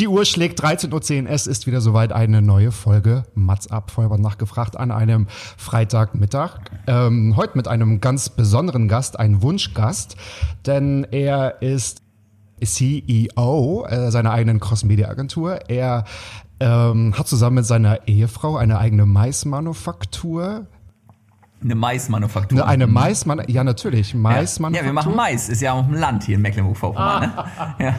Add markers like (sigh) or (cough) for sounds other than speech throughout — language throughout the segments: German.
Die Uhr schlägt 13.10 Uhr. Es ist wieder soweit eine neue Folge Mats ab, Vollbart nachgefragt an einem Freitagmittag. Ähm, heute mit einem ganz besonderen Gast, ein Wunschgast, denn er ist CEO äh, seiner eigenen Cross-Media-Agentur. Er ähm, hat zusammen mit seiner Ehefrau eine eigene Maismanufaktur. Eine Maismanufaktur. Eine, eine Maisman ja natürlich, ja. Maismanufaktur. ja, wir machen Mais. Ist ja auf dem Land hier in Mecklenburg-Vorpommern. Ne? (laughs) Ja.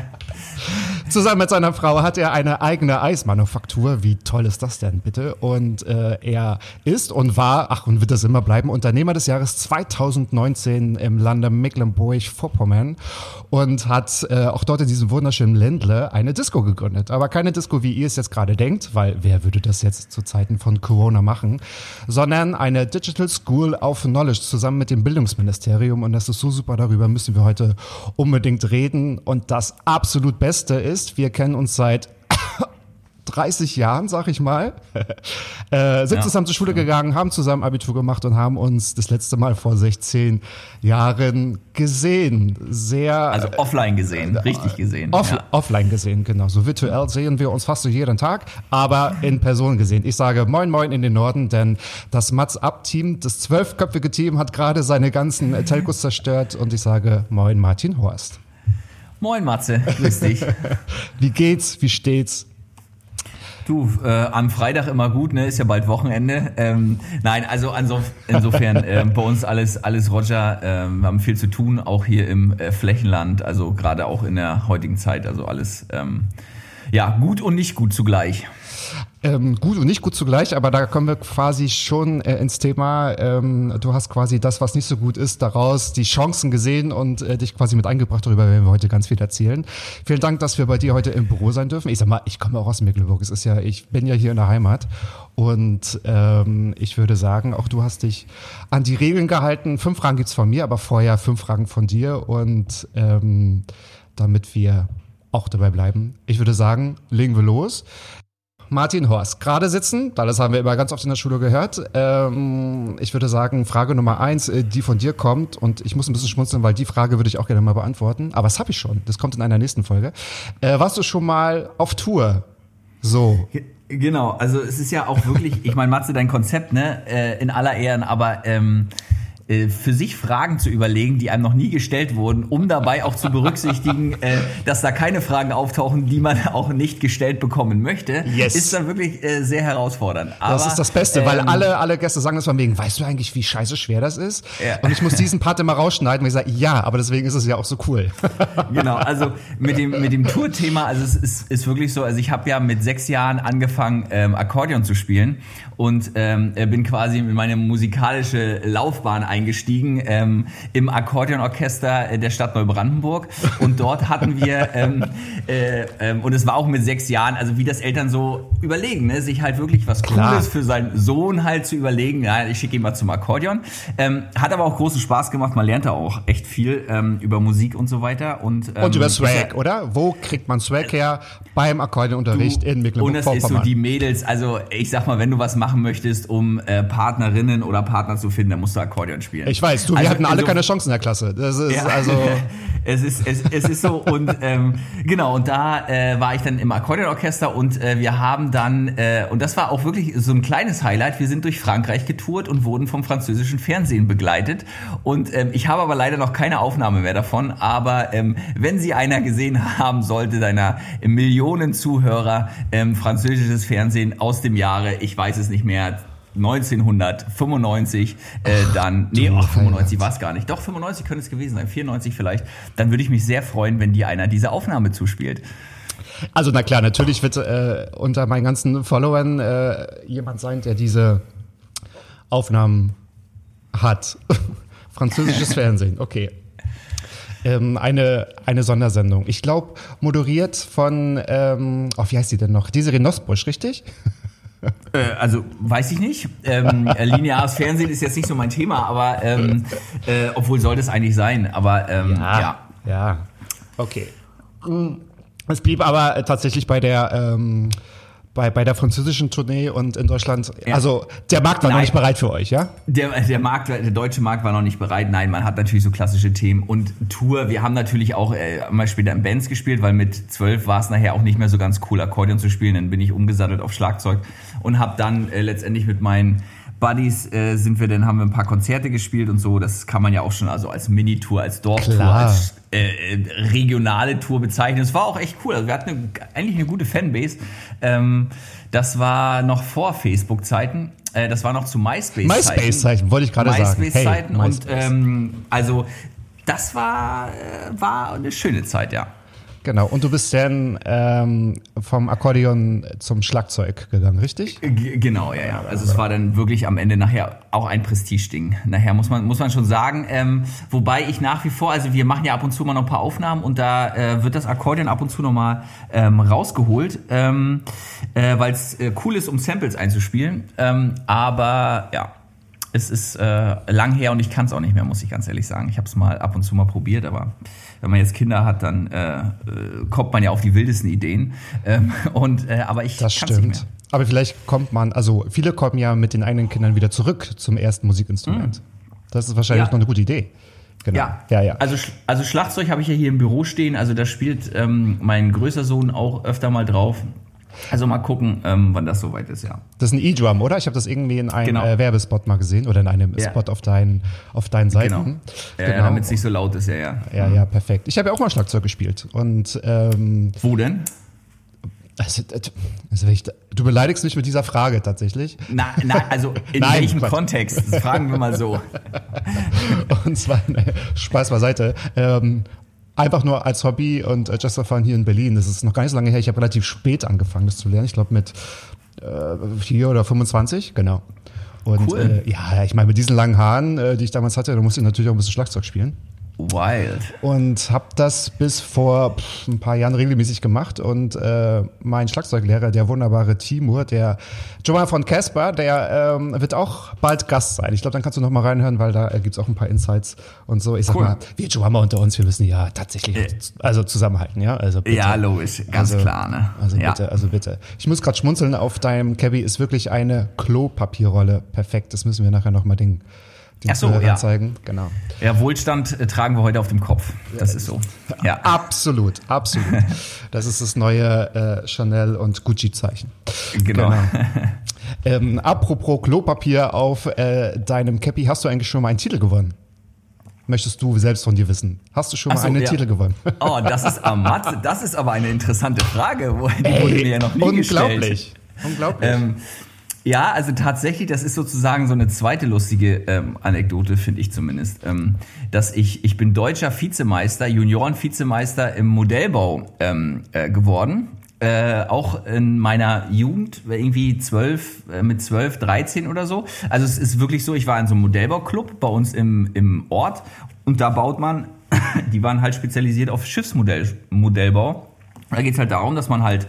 Zusammen mit seiner Frau hat er eine eigene Eismanufaktur. Wie toll ist das denn bitte? Und äh, er ist und war, ach und wird das immer bleiben, Unternehmer des Jahres 2019 im Lande Mecklenburg-Vorpommern und hat äh, auch dort in diesem wunderschönen Ländle eine Disco gegründet. Aber keine Disco, wie ihr es jetzt gerade denkt, weil wer würde das jetzt zu Zeiten von Corona machen, sondern eine Digital School of Knowledge zusammen mit dem Bildungsministerium. Und das ist so super, darüber müssen wir heute unbedingt reden. Und das absolut Beste ist, wir kennen uns seit (coughs) 30 Jahren, sag ich mal, (laughs) äh, sind Ja, zusammen zur Schule gegangen, haben zusammen Abitur gemacht und haben uns das letzte Mal vor 16 Jahren gesehen. Sehr Also offline gesehen, richtig gesehen. off ja. offline gesehen, genau. So virtuell sehen wir uns fast so jeden Tag, aber in Person gesehen. Ich sage Moin Moin in den Norden, denn das Mats Up Team, das zwölfköpfige Team, hat gerade seine ganzen äh, Telcos zerstört und ich sage Moin Martin Horst. Moin Matze, grüß dich. (laughs) Wie geht's? Wie steht's? Du, äh, am Freitag immer gut, ne? Ist ja bald Wochenende. Ähm, nein, also insofern äh, bei uns alles alles Roger. Ähm, wir haben viel zu tun, auch hier im äh, Flächenland. Also gerade auch in der heutigen Zeit. Also alles ähm, ja gut und nicht gut zugleich. Ähm, gut und nicht gut zugleich, aber da kommen wir quasi schon äh, ins Thema. Ähm, du hast quasi das, was nicht so gut ist, daraus die Chancen gesehen und äh, dich quasi mit eingebracht. Darüber werden wir heute ganz viel erzählen. Vielen Dank, dass wir bei dir heute im Büro sein dürfen. Ich sag mal, ich komme auch aus Mecklenburg. Es ist ja, ich bin ja hier in der Heimat und ähm, ich würde sagen, auch du hast dich an die Regeln gehalten. Fünf Fragen gibt's von mir, aber vorher fünf Fragen von dir und ähm, damit wir auch dabei bleiben. Ich würde sagen, legen wir los. Martin Horst, gerade sitzen, das haben wir immer ganz oft in der Schule gehört. Ähm, ich würde sagen, Frage Nummer eins, äh, die von dir kommt, und ich muss ein bisschen schmunzeln, weil die Frage würde ich auch gerne mal beantworten. Aber das habe ich schon. Das kommt in einer nächsten Folge. Äh, warst du schon mal auf Tour? So. Genau, also es ist ja auch wirklich, ich meine, Matze, dein Konzept, ne, äh, in aller Ehren, aber ähm, äh, für sich Fragen zu überlegen, die einem noch nie gestellt wurden, um dabei auch zu berücksichtigen, (laughs) äh, dass da keine Fragen auftauchen, die man auch nicht gestellt bekommen möchte, Yes. ist dann wirklich äh, sehr herausfordernd. Aber, Das ist das Beste, weil ähm, alle, alle Gäste sagen das von wegen, weißt du eigentlich, wie scheiße schwer das ist? Ja. Und ich muss diesen Part immer rausschneiden, weil ich sage, ja, aber deswegen ist es ja auch so cool. (laughs) Genau, also mit dem, mit dem Tour-Thema, also es ist, ist wirklich so, also ich habe ja mit sechs Jahren angefangen, ähm, Akkordeon zu spielen und ähm, äh, bin quasi in meine musikalische Laufbahn eingestiegen ähm, im Akkordeonorchester äh, der Stadt Neubrandenburg und dort hatten wir, (laughs) ähm, äh, ähm, und es war auch mit sechs Jahren, also wie das Eltern so überlegen, ne? sich halt wirklich was Klar. Cooles für seinen Sohn halt zu überlegen, ja, ich schicke ihn mal zum Akkordeon. Ähm, hat aber auch großen Spaß gemacht, man lernt da auch echt viel ähm, über Musik und so weiter. Und, ähm, Und über ist Swag, ja- oder? Wo kriegt man Swag her? Beim Akkordeonunterricht in und das ist so Mecklenburg-Vorpommern. die Mädels, also ich sag mal, wenn du was machen möchtest, um äh, Partnerinnen oder Partner zu finden, dann musst du Akkordeon spielen. Ich weiß, du, wir Also hatten alle inso- keine Chance in der Klasse. Das ist Ja. also. (laughs) es ist es, es ist so und ähm, genau und da äh, war ich dann im Akkordeonorchester und äh, wir haben dann äh, und das war auch wirklich so ein kleines Highlight. Wir sind durch Frankreich getourt und wurden vom französischen Fernsehen begleitet und ähm, ich habe aber leider noch keine Aufnahme mehr davon. Aber ähm, wenn sie einer gesehen haben sollte, deiner Millionen Zuhörer, ähm, französisches Fernsehen aus dem Jahre, ich weiß es nicht mehr. 1995, äh, dann, nee, ach, 95 Heiland. war es gar nicht. Doch, 95 könnte es gewesen sein, 94 vielleicht. Dann würde ich mich sehr freuen, wenn dir einer diese Aufnahme zuspielt. Also na klar, natürlich wird äh, unter meinen ganzen Followern äh, jemand sein, der diese Aufnahmen hat. (laughs) Französisches (laughs) Fernsehen, okay. ähm, eine, eine Sondersendung. Ich glaube, moderiert von, ähm, oh, wie heißt die denn noch? Desiree Nosbusch, richtig? (laughs) Äh, also weiß ich nicht. Ähm, äh, lineares Fernsehen ist jetzt nicht so mein Thema, aber ähm, äh, obwohl sollte es eigentlich sein. Aber ähm, ja. Ja, okay. Es blieb aber tatsächlich bei der ähm, bei, bei der französischen Tournee und in Deutschland, Ja. also der Markt war noch Nein. nicht bereit für euch, ja? Der, der Markt, der deutsche Markt war noch nicht bereit. Nein, man hat natürlich so klassische Themen und Tour. Wir haben natürlich auch äh, mal später in Bands gespielt, weil mit zwölf war es nachher auch nicht mehr so ganz cool, Akkordeon zu spielen. Dann bin ich umgesattelt auf Schlagzeug und habe dann äh, letztendlich mit meinen Buddies äh, sind wir dann haben wir ein paar Konzerte gespielt und so. Das kann man ja auch schon also als Minitour, als Dorftour, Klar. als äh, äh, regionale Tour bezeichnen. Es war auch echt cool. Also wir hatten eine, eigentlich eine gute Fanbase. Ähm, das war noch vor Facebook-Zeiten. Äh, das war noch zu MySpace-Zeiten. MySpace-Zeiten, wollte ich gerade sagen. Hey, MySpace-Zeiten und MySpace. ähm, also das war, äh, war eine schöne Zeit, ja. Genau, und du bist dann ähm, vom Akkordeon zum Schlagzeug gegangen, richtig? G genau, ja, ja. Also es war dann wirklich am Ende nachher auch ein Prestigeding. Nachher muss man, muss man schon sagen. Ähm, wobei ich nach wie vor, also wir machen ja ab und zu mal noch ein paar Aufnahmen und da äh, wird das Akkordeon ab und zu nochmal ähm, rausgeholt, ähm, äh, weil es äh, cool ist, um Samples einzuspielen. Ähm, aber ja, es ist äh, lang her und ich kann es auch nicht mehr, muss ich ganz ehrlich sagen. Ich habe es mal ab und zu mal probiert, aber wenn man jetzt Kinder hat, dann äh, äh, kommt man ja auf die wildesten Ideen. Ähm, und äh, aber ich Das kann's nicht mehr. stimmt. Aber vielleicht kommt man, also viele kommen ja mit den eigenen Kindern wieder zurück zum ersten Musikinstrument. Das ist wahrscheinlich Ja. noch eine gute Idee. Genau. Ja, ja, ja. Also, also Schlagzeug habe ich ja hier im Büro stehen. Also da spielt ähm, mein größter Sohn auch öfter mal drauf. Also mal gucken, ähm, wann das soweit ist, ja. Das ist ein E-Drum, oder? Ich habe das irgendwie in einem Genau. äh, Werbespot mal gesehen oder in einem Ja. Spot auf deinen, auf deinen Seiten. Genau. Ja, Damit es nicht so laut ist, ja, ja. Ja, ja, perfekt. Ich habe ja auch mal Schlagzeug gespielt. Und ähm, Wo denn? also, also ich, du beleidigst mich mit dieser Frage tatsächlich. Na, na, also in (laughs) Nein, welchem Quatsch. Kontext? Das fragen wir mal so. (laughs) Und zwar, ne, Spaß beiseite. Ähm, einfach nur als Hobby und äh, just for fun hier in Berlin. Das ist noch gar nicht so lange her. Ich habe relativ spät angefangen, das zu lernen. Ich glaube mit äh, 4 oder 25, genau. Und Cool. äh, ja, ich meine, mit diesen langen Haaren, äh, die ich damals hatte, da musste ich natürlich auch ein bisschen Schlagzeug spielen. Wild. Und habe das bis vor ein paar Jahren regelmäßig gemacht. Und äh, mein Schlagzeuglehrer, der wunderbare Timur, der Joanna von Casper, der ähm, wird auch bald Gast sein. Ich glaube, dann kannst du noch mal reinhören, weil da äh, gibt's auch ein paar Insights und so. Ich sag Cool. mal, wir Joanna unter uns, wir müssen ja tatsächlich also zusammenhalten, ja. Also bitte. Ja, logisch. Ganz Also- klar, ne? Also ja. bitte, also bitte. Ich muss gerade schmunzeln, auf deinem Cabby ist wirklich eine Klopapierrolle. Perfekt, das müssen wir nachher noch mal den, den Ach so, ja. zeigen. Genau. Ja, Wohlstand äh, tragen wir heute auf dem Kopf. Das ist so. (laughs) Ja. Absolut, absolut. (laughs) Das ist das neue äh, Chanel und Gucci-Zeichen. Genau. (laughs) Ähm, apropos Klopapier auf äh, deinem Cappy, hast du eigentlich schon mal einen Titel gewonnen? Möchtest du selbst von dir wissen? Hast du schon Ach mal so, einen ja. Titel gewonnen? Oh, das ist das ist aber eine interessante Frage. wo- Die wurde mir ja noch nie gestellt. unglaublich. Unglaublich. Ähm, ja, also tatsächlich, das ist sozusagen so eine zweite lustige ähm, Anekdote, finde ich zumindest, ähm, dass ich, ich bin deutscher Vizemeister, Junioren-Vizemeister im Modellbau ähm, äh, geworden. Äh, auch in meiner Jugend, irgendwie zwölf, äh, mit zwölf, 13 oder so. Also es ist wirklich so, ich war in so einem Modellbauclub bei uns im, im Ort und da baut man, (laughs) die waren halt spezialisiert auf Schiffsmodellbau. Da geht's halt darum, dass man halt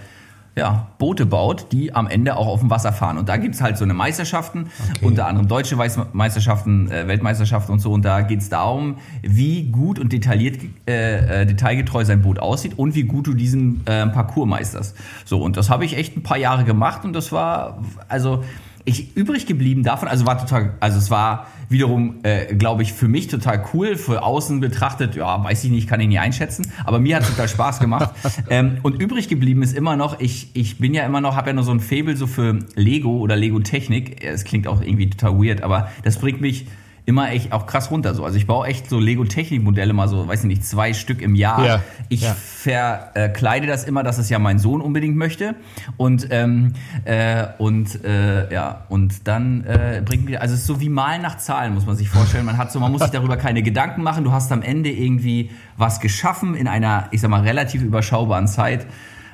ja, Boote baut, die am Ende auch auf dem Wasser fahren. Und da gibt's halt so eine Meisterschaften, Okay. unter anderem deutsche Meisterschaften, äh, Weltmeisterschaften und so. Und da geht's darum, wie gut und detailliert, äh, äh, detailgetreu sein Boot aussieht und wie gut du diesen äh, Parcours meisterst. So, und das habe ich echt ein paar Jahre gemacht und das war, also ich übrig geblieben davon, also war total, also es war wiederum, äh, glaube ich, für mich total cool, für außen betrachtet, ja, weiß ich nicht, kann ich nicht einschätzen, aber mir hat total Spaß gemacht. (laughs) ähm, und übrig geblieben ist immer noch, ich, ich bin ja immer noch, habe ja nur so ein Faible so für Lego oder Lego-Technik. Es klingt auch irgendwie total weird, aber das bringt mich immer echt auch krass runter so. Also ich baue echt so Lego-Technik-Modelle mal so, weiß ich nicht, zwei Stück im Jahr. Ja, ich ja. verkleide das immer, dass es ja mein Sohn unbedingt möchte. Und, ähm, äh, und äh, ja, und dann äh, bringt mir, also es ist so wie Malen nach Zahlen, muss man sich vorstellen. Man hat so, man muss sich darüber keine Gedanken machen. Du hast am Ende irgendwie was geschaffen in einer, ich sag mal, relativ überschaubaren Zeit.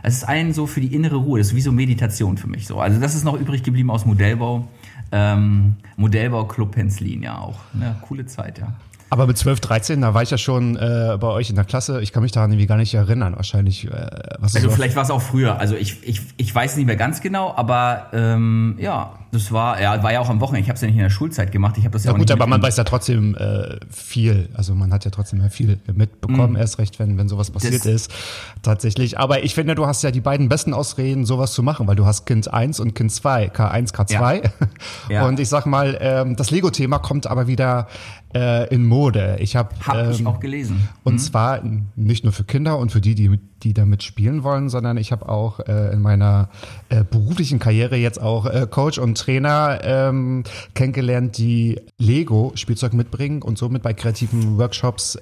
Es ist ein so für die innere Ruhe, das ist wie so Meditation für mich so. Also das ist noch übrig geblieben aus Modellbau. Ähm, Modellbau Club Penzlin, ja auch. Ja, coole Zeit, ja. Aber mit 12, 13, da war ich ja schon äh, bei euch in der Klasse. Ich kann mich daran irgendwie gar nicht erinnern. Wahrscheinlich. Äh, was also vielleicht war es auch früher. Also ich, ich, ich weiß nicht mehr ganz genau, aber ähm, ja, das war ja war ja auch am Wochenende. Ich habe es ja nicht in der Schulzeit gemacht. Ich habe das ja, ja auch gut, nicht aber man weiß ja trotzdem äh, viel. Also man hat ja trotzdem viel mitbekommen. Mm. Erst recht, wenn wenn sowas passiert das ist, tatsächlich. Aber ich finde, du hast ja die beiden besten Ausreden, sowas zu machen, weil du hast Kind 1 und Kind 2, K1, K2. Ja. (laughs) Ja. Und ich sag mal, ähm, das Lego-Thema kommt aber wieder äh, in Mode. Ich habe hab ähm, ich auch gelesen. Und mhm. zwar nicht nur für Kinder und für die, die, die damit spielen wollen, sondern ich habe auch äh, in meiner äh, beruflichen Karriere jetzt auch äh, Coach und Trainer ähm, kennengelernt, die Lego Spielzeug mitbringen und somit bei kreativen Workshops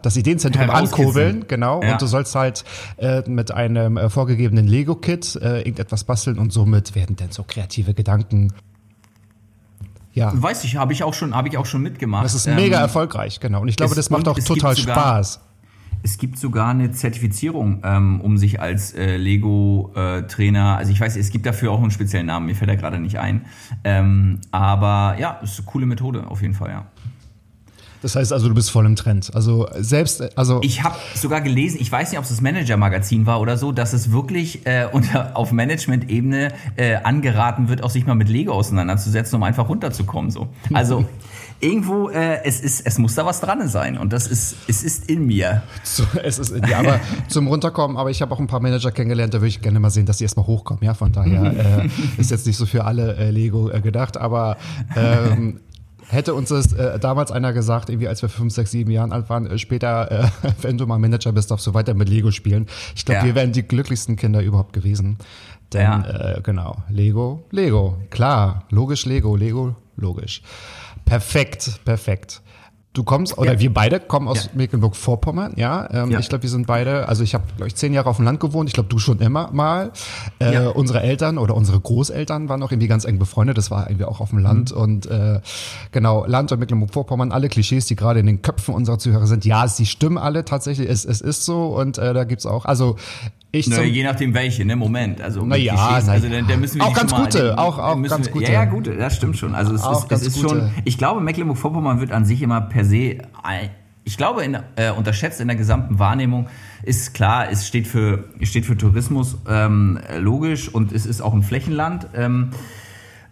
das Ideenzentrum ankurbeln, genau. Ja. Und du sollst halt äh, mit einem äh, vorgegebenen Lego-Kit äh, irgendetwas basteln und somit werden dann so kreative Gedanken ja. Weiß ich, habe ich auch schon, habe ich auch schon mitgemacht. Das ist mega ähm, erfolgreich, genau. Und ich glaube, das macht auch total sogar, Spaß. Es gibt sogar eine Zertifizierung, ähm, um sich als äh, Lego-Trainer, äh, also ich weiß, es gibt dafür auch einen speziellen Namen, mir fällt er gerade nicht ein. Ähm, aber ja, ist eine coole Methode auf jeden Fall, ja. Das heißt also, du bist voll im Trend. Also selbst, also ich habe sogar gelesen, ich weiß nicht, ob es das Manager-Magazin war oder so, dass es wirklich äh, unter auf Management-Ebene äh, angeraten wird, auch sich mal mit Lego auseinanderzusetzen, um einfach runterzukommen. So, also irgendwo, äh, es ist, es muss da was dran sein und das ist, es ist in mir. So, es ist in dir, aber (laughs) zum runterkommen. Aber ich habe auch ein paar Manager kennengelernt, da würde ich gerne mal sehen, dass die erstmal hochkommen. Ja, von daher (laughs) äh, ist jetzt nicht so für alle äh, Lego äh, gedacht, aber ähm, Hätte uns das äh, damals einer gesagt, irgendwie als wir fünf, sechs, sieben Jahren alt waren, äh, später, äh, (laughs) wenn du mal Manager bist, darfst du weiter mit Lego spielen. Ich glaube, ja. wir wären die glücklichsten Kinder überhaupt gewesen. Denn, ja. äh, genau, Lego, Lego, klar, logisch Lego, Lego, logisch. Perfekt, perfekt. Du kommst, oder ja. wir beide kommen aus ja. Mecklenburg-Vorpommern, ja. Ähm, ja. Ich glaube, wir sind beide, also ich habe, glaube ich, zehn Jahre auf dem Land gewohnt. Ich glaube, du schon immer mal. Äh. Unsere Eltern oder unsere Großeltern waren auch irgendwie ganz eng befreundet. Das war irgendwie auch auf dem Land. Mhm. Und äh, genau, Land und Mecklenburg-Vorpommern, alle Klischees, die gerade in den Köpfen unserer Zuhörer sind, ja, sie stimmen alle tatsächlich. Es, es ist so. Und äh, da gibt's auch, also ich Na, je nachdem welche, ne? Moment. Also na ja, na also da, da müssen wir auch ganz gute, den, auch, auch ganz wir, gute. Ja, ja, gute, das stimmt schon. Also es auch ist, es ist schon, ich glaube, Mecklenburg-Vorpommern wird an sich immer per se, ich glaube, in, äh, unterschätzt in der gesamten Wahrnehmung ist klar, es steht für, steht für Tourismus ähm, logisch und es ist auch ein Flächenland. Ähm,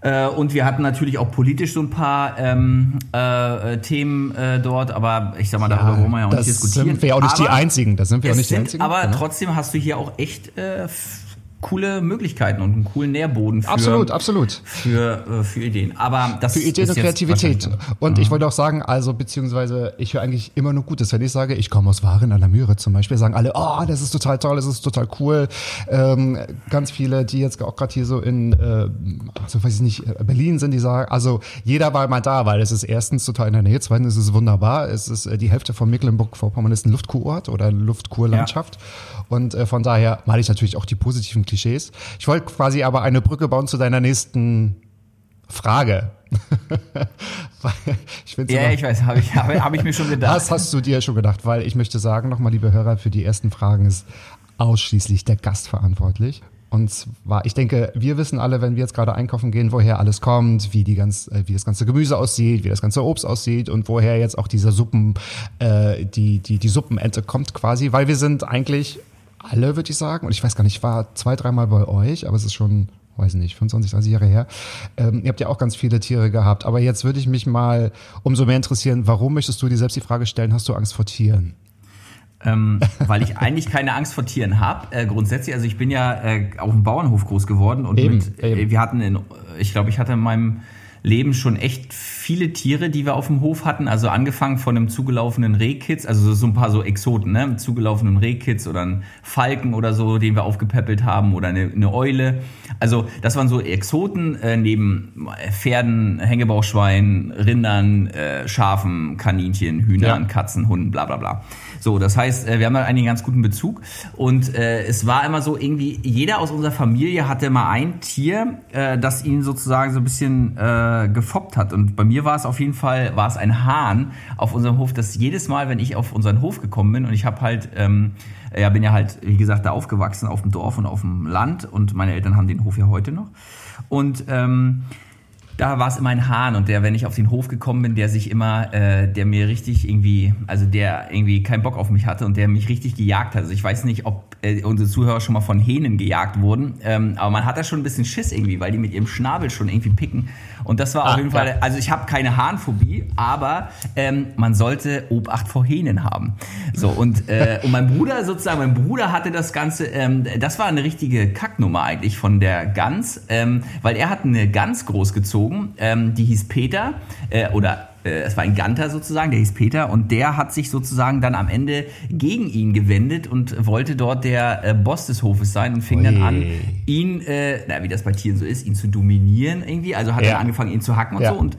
äh, und wir hatten natürlich auch politisch so ein paar ähm, äh, Themen äh, dort, aber ich sag mal, darüber wollen wir ja auch nicht diskutieren. Das sind wir auch nicht aber die Einzigen. Das sind wir auch nicht sind, die Einzigen. Aber genau. trotzdem hast du hier auch echt äh, coole Möglichkeiten und einen coolen Nährboden für, absolut, absolut. für, äh, für Ideen. Aber das für Ideen und Kreativität. Und mhm. ich wollte auch sagen, also beziehungsweise ich höre eigentlich immer nur Gutes, wenn ich sage, ich komme aus Waren an der Mühre zum Beispiel, sagen alle, oh, das ist total toll, das ist total cool. Ähm, ganz viele, die jetzt auch gerade hier so in, äh, also weiß ich nicht, Berlin sind, die sagen, also jeder war mal da, weil es ist erstens total in der Nähe, zweitens ist es wunderbar, es ist äh, die Hälfte von Mecklenburg-Vorpommern ist ein Luftkurort oder Luftkurlandschaft. Ja. Und äh, von daher male ich natürlich auch die positiven Klischees. Ich wollte quasi aber eine Brücke bauen zu deiner nächsten Frage. (laughs) ich ja, immer, ich weiß, habe ich, hab, hab ich mir schon gedacht. Das hast du dir schon gedacht, weil ich möchte sagen, nochmal, liebe Hörer, für die ersten Fragen ist ausschließlich der Gast verantwortlich. Und zwar, ich denke, wir wissen alle, wenn wir jetzt gerade einkaufen gehen, woher alles kommt, wie die ganz, äh, wie das ganze Gemüse aussieht, wie das ganze Obst aussieht und woher jetzt auch dieser Suppen, äh, die die die Suppenente kommt quasi, weil wir sind eigentlich alle, würde ich sagen. Und ich weiß gar nicht, ich war zwei, dreimal bei euch, aber es ist schon, weiß nicht, 25, 30 Jahre her. Ähm, ihr habt ja auch ganz viele Tiere gehabt. Aber jetzt würde ich mich mal umso mehr interessieren, warum möchtest du dir selbst die Frage stellen, hast du Angst vor Tieren? ähm, weil ich eigentlich keine Angst vor Tieren habe. Äh, grundsätzlich, also ich bin ja äh, auf dem Bauernhof groß geworden und eben, mit, äh, wir hatten in, ich glaube, ich hatte in meinem Leben schon echt viele Tiere, die wir auf dem Hof hatten. Also angefangen von einem zugelaufenen Rehkitz, also so ein paar so Exoten, ne? Zugelaufenen Rehkitz oder ein Falken oder so, den wir aufgepäppelt haben oder eine, eine Eule. Also das waren so Exoten äh, neben Pferden, Hängebauchschweinen, Rindern, äh, Schafen, Kaninchen, Hühnern, ja. Katzen, Hunden, bla bla bla. So, das heißt, äh, wir haben da einen ganz guten Bezug. Und äh, es war immer so, irgendwie, jeder aus unserer Familie hatte mal ein Tier, äh, das ihn sozusagen so ein bisschen äh, gefoppt hat. Und bei mir war es auf jeden Fall, war es ein Hahn auf unserem Hof, das jedes Mal, wenn ich auf unseren Hof gekommen bin und ich habe halt, ähm, ja, bin ja halt, wie gesagt, da aufgewachsen, auf dem Dorf und auf dem Land und meine Eltern haben den Hof ja heute noch. Und ähm, da war es immer ein Hahn und der, wenn ich auf den Hof gekommen bin, der sich immer, äh, der mir richtig irgendwie, also der irgendwie keinen Bock auf mich hatte und der mich richtig gejagt hat. Also ich weiß nicht, ob äh, unsere Zuhörer schon mal von Hähnen gejagt wurden, ähm, aber man hat da schon ein bisschen Schiss irgendwie, weil die mit ihrem Schnabel schon irgendwie picken. Und das war Ah, auf jeden. Fall, also ich habe keine Hahnphobie, aber ähm, man sollte Obacht vor Hähnen haben. So und äh, und mein Bruder sozusagen, mein Bruder hatte das Ganze, ähm, das war eine richtige Kacknummer eigentlich von der Gans, ähm, weil er hat eine Gans großgezogen, ähm, die hieß Peter äh, oder äh, es war ein Ganter sozusagen, der hieß Peter und der hat sich sozusagen dann am Ende gegen ihn gewendet und wollte dort der äh, Boss des Hofes sein und fing dann Ui. an, ihn, äh, na, wie das bei Tieren so ist, ihn zu dominieren irgendwie. Also hat Ja. dann angefangen, ihn zu hacken und Ja. so. Und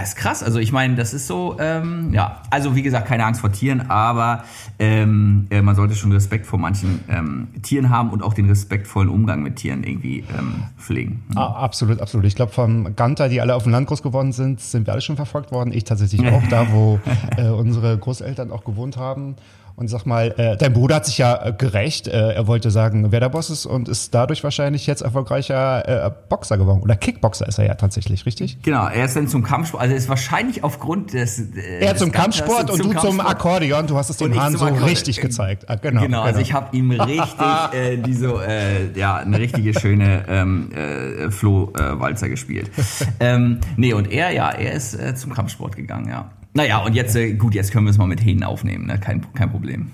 das ist krass. Also ich meine, das ist so, ähm, ja, also wie gesagt, keine Angst vor Tieren, aber ähm, äh, man sollte schon Respekt vor manchen ähm, Tieren haben und auch den respektvollen Umgang mit Tieren irgendwie ähm, pflegen. Ah, absolut, absolut. Ich glaube, vom Ganter, die alle auf dem Land groß geworden sind, sind wir alle schon verfolgt worden. Ich tatsächlich auch, da wo (laughs) äh, unsere Großeltern auch gewohnt haben. Und sag mal, äh, dein Bruder hat sich ja äh, gerecht. Äh, er wollte sagen, wer der Boss ist und ist dadurch wahrscheinlich jetzt erfolgreicher äh, Boxer geworden. Oder Kickboxer ist er ja tatsächlich, richtig? Genau, er ist dann zum Kampfsport, also ist wahrscheinlich aufgrund des... Äh, Er des zum Kampfsport und du zum Kampfsport. Akkordeon. Du hast es dem Hahn zum so richtig gezeigt. Ah, genau, Genau, also ich habe ihm richtig (laughs) äh, diese, äh, ja, eine richtige schöne ähm, äh, Flohwalzer gespielt. (laughs) ähm, nee, und er, ja, er ist äh, zum Kampfsport gegangen, ja. Naja, und jetzt, äh, gut, jetzt können wir es mal mit Hähnen aufnehmen, ne? kein, kein Problem.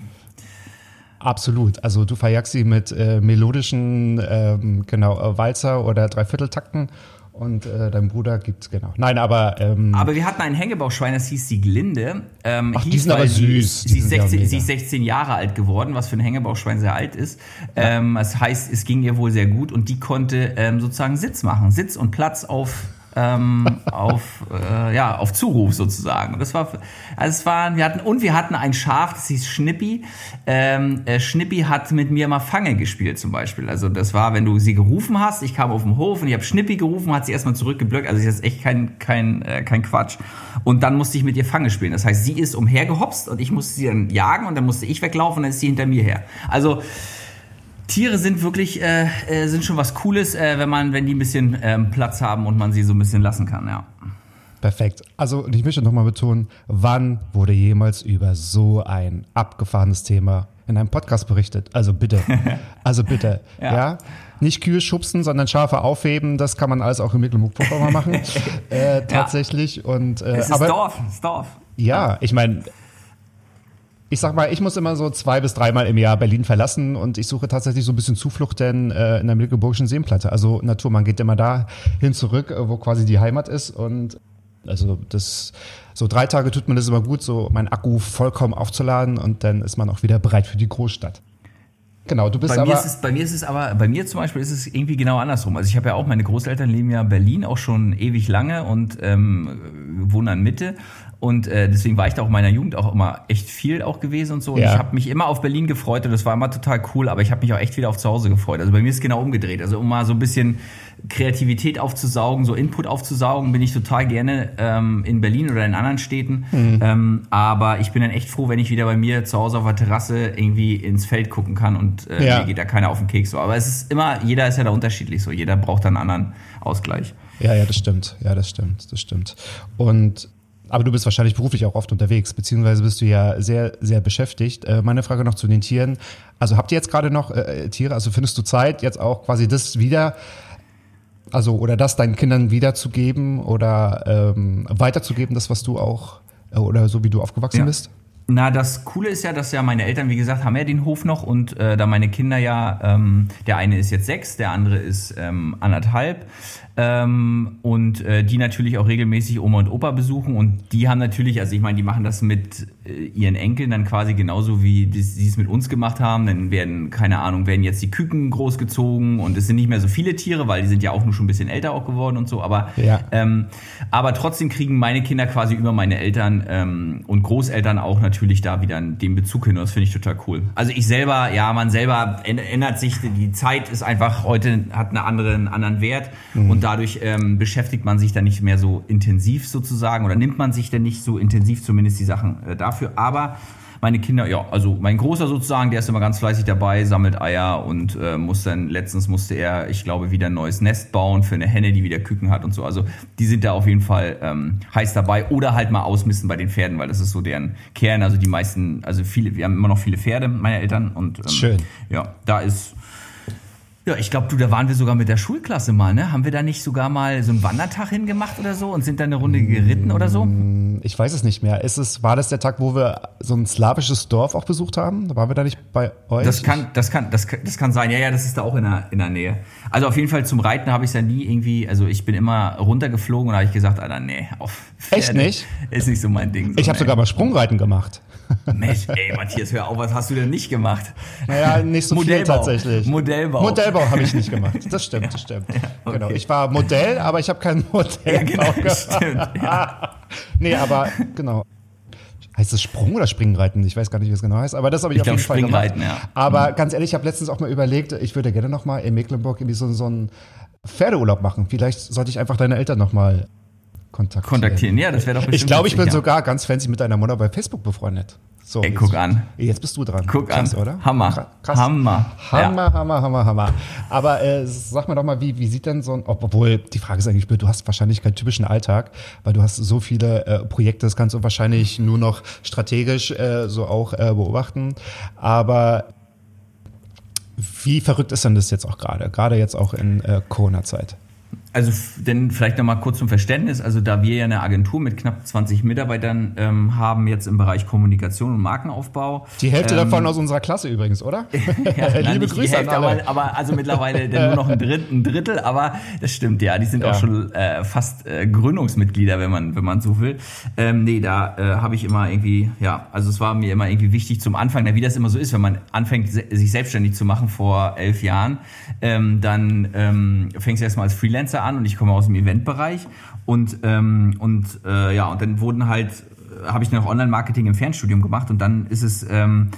Absolut. Also du verjagst sie mit äh, melodischen, ähm, genau, äh, Walzer oder Dreivierteltakten und äh, dein Bruder gibt's, genau. Nein, aber, ähm, Aber wir hatten ein Hängebauchschwein, das hieß die Glinde. Ähm, Ach, die hieß, sind aber süß. Die Sie ist, sind ja 16, mega. sie ist 16 Jahre alt geworden, was für ein Hängebauchschwein sehr alt ist. Ähm, das heißt, es ging ihr wohl sehr gut und die konnte ähm, sozusagen Sitz machen. Sitz und Platz auf ähm, auf äh, ja auf Zuruf sozusagen. Und das war also es waren wir hatten und wir hatten ein Schaf das hieß Schnippi. Ähm, äh, Schnippi hat mit mir mal Fange gespielt zum Beispiel. Also das war wenn du sie gerufen hast ich kam auf den Hof und ich habe Schnippi gerufen hat sie erstmal zurückgeblockt also das ist echt kein kein äh, kein Quatsch. Und dann musste ich mit ihr Fange spielen. Das heißt sie ist umhergehopst und ich musste sie dann jagen und dann musste ich weglaufen und dann ist sie hinter mir her. Also Tiere sind wirklich, äh, äh, sind schon was Cooles, äh, wenn man, wenn die ein bisschen ähm, Platz haben und man sie so ein bisschen lassen kann, ja. Perfekt. Also ich möchte nochmal betonen, wann wurde jemals über so ein abgefahrenes Thema in einem Podcast berichtet? Also bitte. (laughs) Also bitte. ja. Ja. Nicht Kühe schubsen, sondern Schafe aufheben. Das kann man alles auch in Mecklenburg-Vorpommern machen. (laughs) äh, tatsächlich. Und, äh, Es ist aber Dorf, es ist Dorf. ja, ich meine, ich sag mal, ich muss immer so zwei bis dreimal im Jahr Berlin verlassen und ich suche tatsächlich so ein bisschen Zuflucht denn äh, in der Mecklenburgischen Seenplatte. Also Natur, man geht immer da hin zurück, äh, wo quasi die Heimat ist und also das so drei Tage tut man das immer gut, so mein Akku vollkommen aufzuladen und dann ist man auch wieder bereit für die Großstadt. Genau, du bist Bei aber mir, ist es, bei mir ist es aber, bei mir zum Beispiel ist es irgendwie genau andersrum. Also ich habe ja auch, meine Großeltern leben ja in Berlin auch schon ewig lange und ähm, wohnen in Mitte. Und äh, deswegen war ich da auch in meiner Jugend auch immer echt viel auch gewesen und so. Und Ja. ich habe mich immer auf Berlin gefreut und das war immer total cool, aber ich habe mich auch echt wieder auf zu Hause gefreut. Also bei mir ist es genau umgedreht. Also um mal so ein bisschen Kreativität aufzusaugen, so Input aufzusaugen, bin ich total gerne ähm, in Berlin oder in anderen Städten. Mhm. Ähm, aber ich bin dann echt froh, wenn ich wieder bei mir zu Hause auf der Terrasse irgendwie ins Feld gucken kann und äh, Ja. mir geht da keiner auf den Keks so. Aber es ist immer, jeder ist ja da unterschiedlich so. Jeder braucht dann einen anderen Ausgleich. Ja, ja, das stimmt. Ja, das stimmt, das stimmt. Und aber du bist wahrscheinlich beruflich auch oft unterwegs, beziehungsweise bist du ja sehr, sehr beschäftigt. Äh, meine Frage noch zu den Tieren. Also habt ihr jetzt gerade noch äh, Tiere? Also findest du Zeit, jetzt auch quasi das wieder, also oder das deinen Kindern wiederzugeben oder ähm, weiterzugeben, das, was du auch äh, oder so wie du aufgewachsen Ja. bist? Na, das Coole ist ja, dass ja meine Eltern, wie gesagt, haben ja den Hof noch und äh, da meine Kinder ja, ähm, der eine ist jetzt sechs, der andere ist ähm, anderthalb ähm, und äh, die natürlich auch regelmäßig Oma und Opa besuchen und die haben natürlich, also ich meine, die machen das mit äh, ihren Enkeln dann quasi genauso wie sie es mit uns gemacht haben. Dann werden, keine Ahnung, werden jetzt die Küken großgezogen und es sind nicht mehr so viele Tiere, weil die sind ja auch nur schon ein bisschen älter auch geworden und so, aber Ja. ähm, aber trotzdem kriegen meine Kinder quasi über meine Eltern ähm, und Großeltern auch natürlich da wieder den Bezug hin. Und das finde ich total cool. Also ich selber, ja, man selber änd- ändert sich, die Zeit ist einfach heute hat eine andere, einen anderen Wert und dadurch ähm, beschäftigt man sich dann nicht mehr so intensiv sozusagen oder nimmt man sich dann nicht so intensiv zumindest die Sachen äh, dafür. Aber meine Kinder, ja, also mein Großer sozusagen, der ist immer ganz fleißig dabei, sammelt Eier und äh, muss dann, letztens musste er, ich glaube, wieder ein neues Nest bauen für eine Henne, die wieder Küken hat und so. Also die sind da auf jeden Fall ähm, heiß dabei oder halt mal ausmisten bei den Pferden, weil das ist so deren Kern. Also die meisten, also viele, wir haben immer noch viele Pferde, meine Eltern und ähm, Schön. ja, da ist ja, ich glaube, du, da waren wir sogar mit der Schulklasse mal, ne? Haben wir da nicht sogar mal so einen Wandertag hingemacht oder so und sind dann eine Runde geritten oder so? Ich weiß es nicht mehr. Ist es, war das der Tag, wo wir so ein slawisches Dorf auch besucht haben? Da waren wir da nicht bei euch? Das kann, das kann, das, kann- das kann sein. Ja, ja, das ist da auch in der, in der Nähe. Also auf jeden Fall zum Reiten habe ich ja nie irgendwie, also ich bin immer runtergeflogen und habe ich gesagt, Alter, nee, auf Echt nicht? Ist nicht so mein Ding. So, ich habe sogar mal Sprungreiten gemacht. Mensch, ey, Matthias, hör auf, was hast du denn nicht gemacht? Naja, nicht so viel Modellbau. tatsächlich. Modellbau. Modellbau habe ich nicht gemacht. Das stimmt, das stimmt. (laughs) Genau. Ich war Modell, aber ich habe kein Modellbau Ja, genau, gemacht. stimmt. Ja. (laughs) Nee, aber genau. Heißt es Sprung oder Springreiten? Ich weiß gar nicht, wie es genau heißt, aber das habe ich, Ich auf glaub, jeden Fall gemacht. Springreiten, ja. Aber ganz ehrlich, ich habe letztens auch mal überlegt, ich würde gerne noch mal in Mecklenburg irgendwie so, so einen Pferdeurlaub machen. Vielleicht sollte ich einfach deine Eltern noch mal kontaktieren. Kontaktieren, ja, das wäre doch bestimmt Ich glaube, ich bin ja. sogar ganz fancy mit deiner Mutter bei Facebook befreundet. So, Ey, jetzt- guck an. Jetzt bist du dran. Guck Krass, an. oder? Hammer. Kra- Krass. Hammer. Hammer, Hammer, Hammer, Hammer. Aber äh, sag mir doch mal, wie, wie sieht denn so ein, ob- obwohl die Frage ist eigentlich blöd, du hast wahrscheinlich keinen typischen Alltag, weil du hast so viele äh, Projekte, das kannst du wahrscheinlich nur noch strategisch äh, so auch äh, beobachten. Aber wie verrückt ist denn das jetzt auch gerade? Gerade jetzt auch in äh, Corona-Zeit. Also denn vielleicht noch mal kurz zum Verständnis. Also da wir ja eine Agentur mit knapp 20 Mitarbeitern ähm, haben jetzt im Bereich Kommunikation und Markenaufbau. Die Hälfte ähm, davon aus unserer Klasse übrigens, oder? (laughs) (laughs) Ja, nein, Liebe die Grüße an Hälfte, alle. Aber, aber also mittlerweile nur noch ein Drittel, ein Drittel, aber das stimmt ja. Die sind Ja. auch schon äh, fast äh, Gründungsmitglieder, wenn man wenn man so will. Ähm, nee, da äh, habe ich immer irgendwie, ja, also es war mir immer irgendwie wichtig zum Anfang, na, wie das immer so ist, wenn man anfängt se sich selbstständig zu machen vor elf Jahren, ähm, dann ähm, fängst du erstmal als Freelancer an und ich komme aus dem Eventbereich. Und ähm, und äh, ja und dann wurden halt habe ich noch Online-Marketing im Fernstudium gemacht und dann ist es ähm,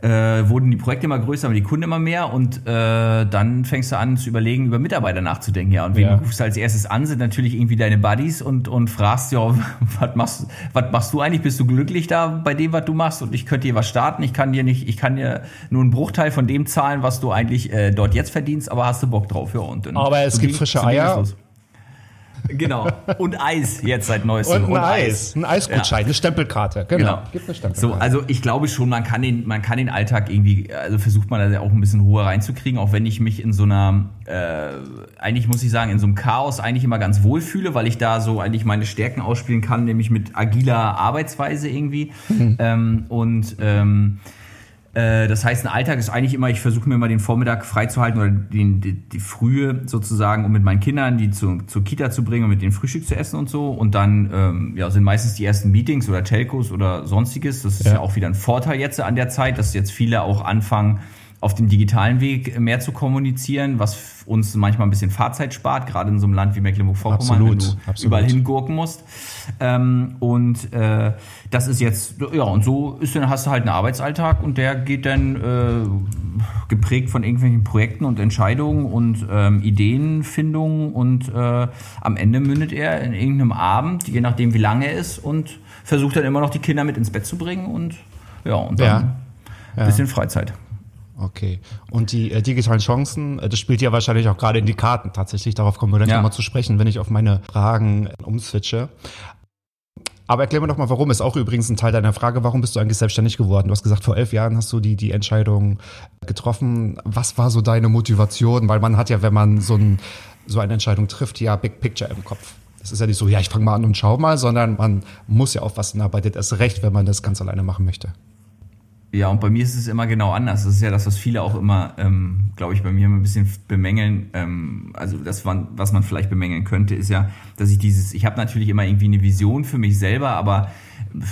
äh, wurden die Projekte immer größer, aber die Kunden immer mehr und äh, dann fängst du an zu überlegen, über Mitarbeiter nachzudenken. Ja, und wen Ja. rufst du als erstes an, sind natürlich irgendwie deine Buddies und, und fragst, ja, (laughs) was machst, was machst du eigentlich? Bist du glücklich da bei dem, was du machst? Und ich könnte dir was starten, ich kann dir nicht, ich kann dir nur einen Bruchteil von dem zahlen, was du eigentlich äh, dort jetzt verdienst, aber hast du Bock drauf, ja. Und dann, Aber es so gibt frische Eier. los. Genau. Und Eis jetzt seit neuestem. Und ein Eis, ein Eisgutschein, eine Stempelkarte. Genau. Genau. Gibt eine Stempelkarte. So, also ich glaube schon, man kann den, man kann den Alltag irgendwie, also versucht man da auch ein bisschen hoher reinzukriegen, auch wenn ich mich in so einer, äh, eigentlich muss ich sagen, in so einem Chaos eigentlich immer ganz wohl fühle, weil ich da so eigentlich meine Stärken ausspielen kann, nämlich mit agiler Arbeitsweise irgendwie. Ähm, und ähm, äh, das heißt, ein Alltag ist eigentlich immer, ich versuche mir immer den Vormittag freizuhalten oder den, die, die Frühe sozusagen, um mit meinen Kindern die zu, zur Kita zu bringen und mit denen Frühstück zu essen und so. Und dann ähm, ja, sind meistens die ersten Meetings oder Telcos oder sonstiges. Das ist ja. Ja. auch wieder ein Vorteil jetzt an der Zeit, dass jetzt viele auch anfangen, auf dem digitalen Weg mehr zu kommunizieren, was uns manchmal ein bisschen Fahrzeit spart, gerade in so einem Land wie Mecklenburg-Vorpommern, wenn Absolut, du absolut. überall hingurken musst. Ähm, und äh, das ist jetzt, ja, und so ist dann, hast du halt einen Arbeitsalltag und der geht dann äh, geprägt von irgendwelchen Projekten und Entscheidungen und ähm, Ideenfindungen und äh, am Ende mündet er in irgendeinem Abend, je nachdem wie lange er ist und versucht dann immer noch die Kinder mit ins Bett zu bringen und ja, und dann Ja. ein bisschen Freizeit. Okay. Und die äh, digitalen Chancen, äh, das spielt ja wahrscheinlich auch gerade in die Karten tatsächlich. Darauf kommen wir dann Ja. nochmal zu sprechen, wenn ich auf meine Fragen äh, umswitche. Aber erklär mir doch mal, warum ist auch übrigens ein Teil deiner Frage, warum bist du eigentlich selbstständig geworden? Du hast gesagt, vor elf Jahren hast du die, die Entscheidung getroffen. Was war so deine Motivation? Weil man hat ja, wenn man so, ein, so eine Entscheidung trifft, ja Big Picture im Kopf. Das ist ja nicht so, ja, ich fange mal an und schau mal, sondern man muss ja aufpassen, arbeitet erst recht, wenn man das ganz alleine machen möchte. Ja, und bei mir ist es immer genau anders. Das ist ja das, was viele auch immer, ähm, glaube ich, bei mir immer ein bisschen bemängeln. Ähm, also das, was man vielleicht bemängeln könnte, ist ja, dass ich dieses, ich habe natürlich immer irgendwie eine Vision für mich selber, aber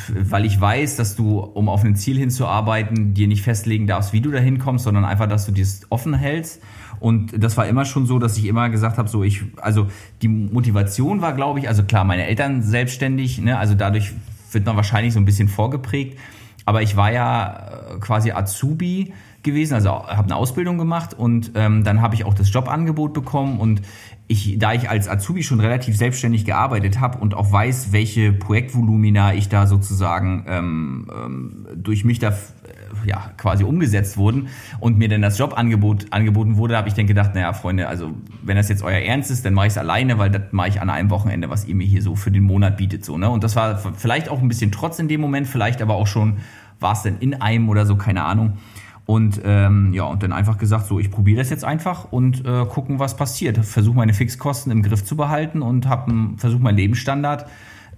weil ich weiß, dass du, um auf ein Ziel hinzuarbeiten, dir nicht festlegen darfst, wie du da hinkommst, sondern einfach, dass du dies offen hältst. Und das war immer schon so, dass ich immer gesagt habe, so ich, also die Motivation war, glaube ich, also klar, meine Eltern selbstständig, ne, also dadurch wird man wahrscheinlich so ein bisschen vorgeprägt. Aber ich war ja äh, quasi Azubi gewesen, also habe eine Ausbildung gemacht und ähm, dann habe ich auch das Jobangebot bekommen und ich, da ich als Azubi schon relativ selbstständig gearbeitet habe und auch weiß, welche Projektvolumina ich da sozusagen ähm, ähm, durch mich da ja, quasi umgesetzt wurden und mir dann das Jobangebot angeboten wurde, habe ich dann gedacht, naja, Freunde, also wenn das jetzt euer Ernst ist, dann mache ich es alleine, weil das mache ich an einem Wochenende, was ihr mir hier so für den Monat bietet. So, ne? Und das war vielleicht auch ein bisschen Trotz in dem Moment, vielleicht aber auch schon, war es denn in einem oder so, keine Ahnung. Und ähm, ja, und dann einfach gesagt, so, ich probiere das jetzt einfach und äh, gucken, was passiert. Versuche meine Fixkosten im Griff zu behalten und habe versuche meinen Lebensstandard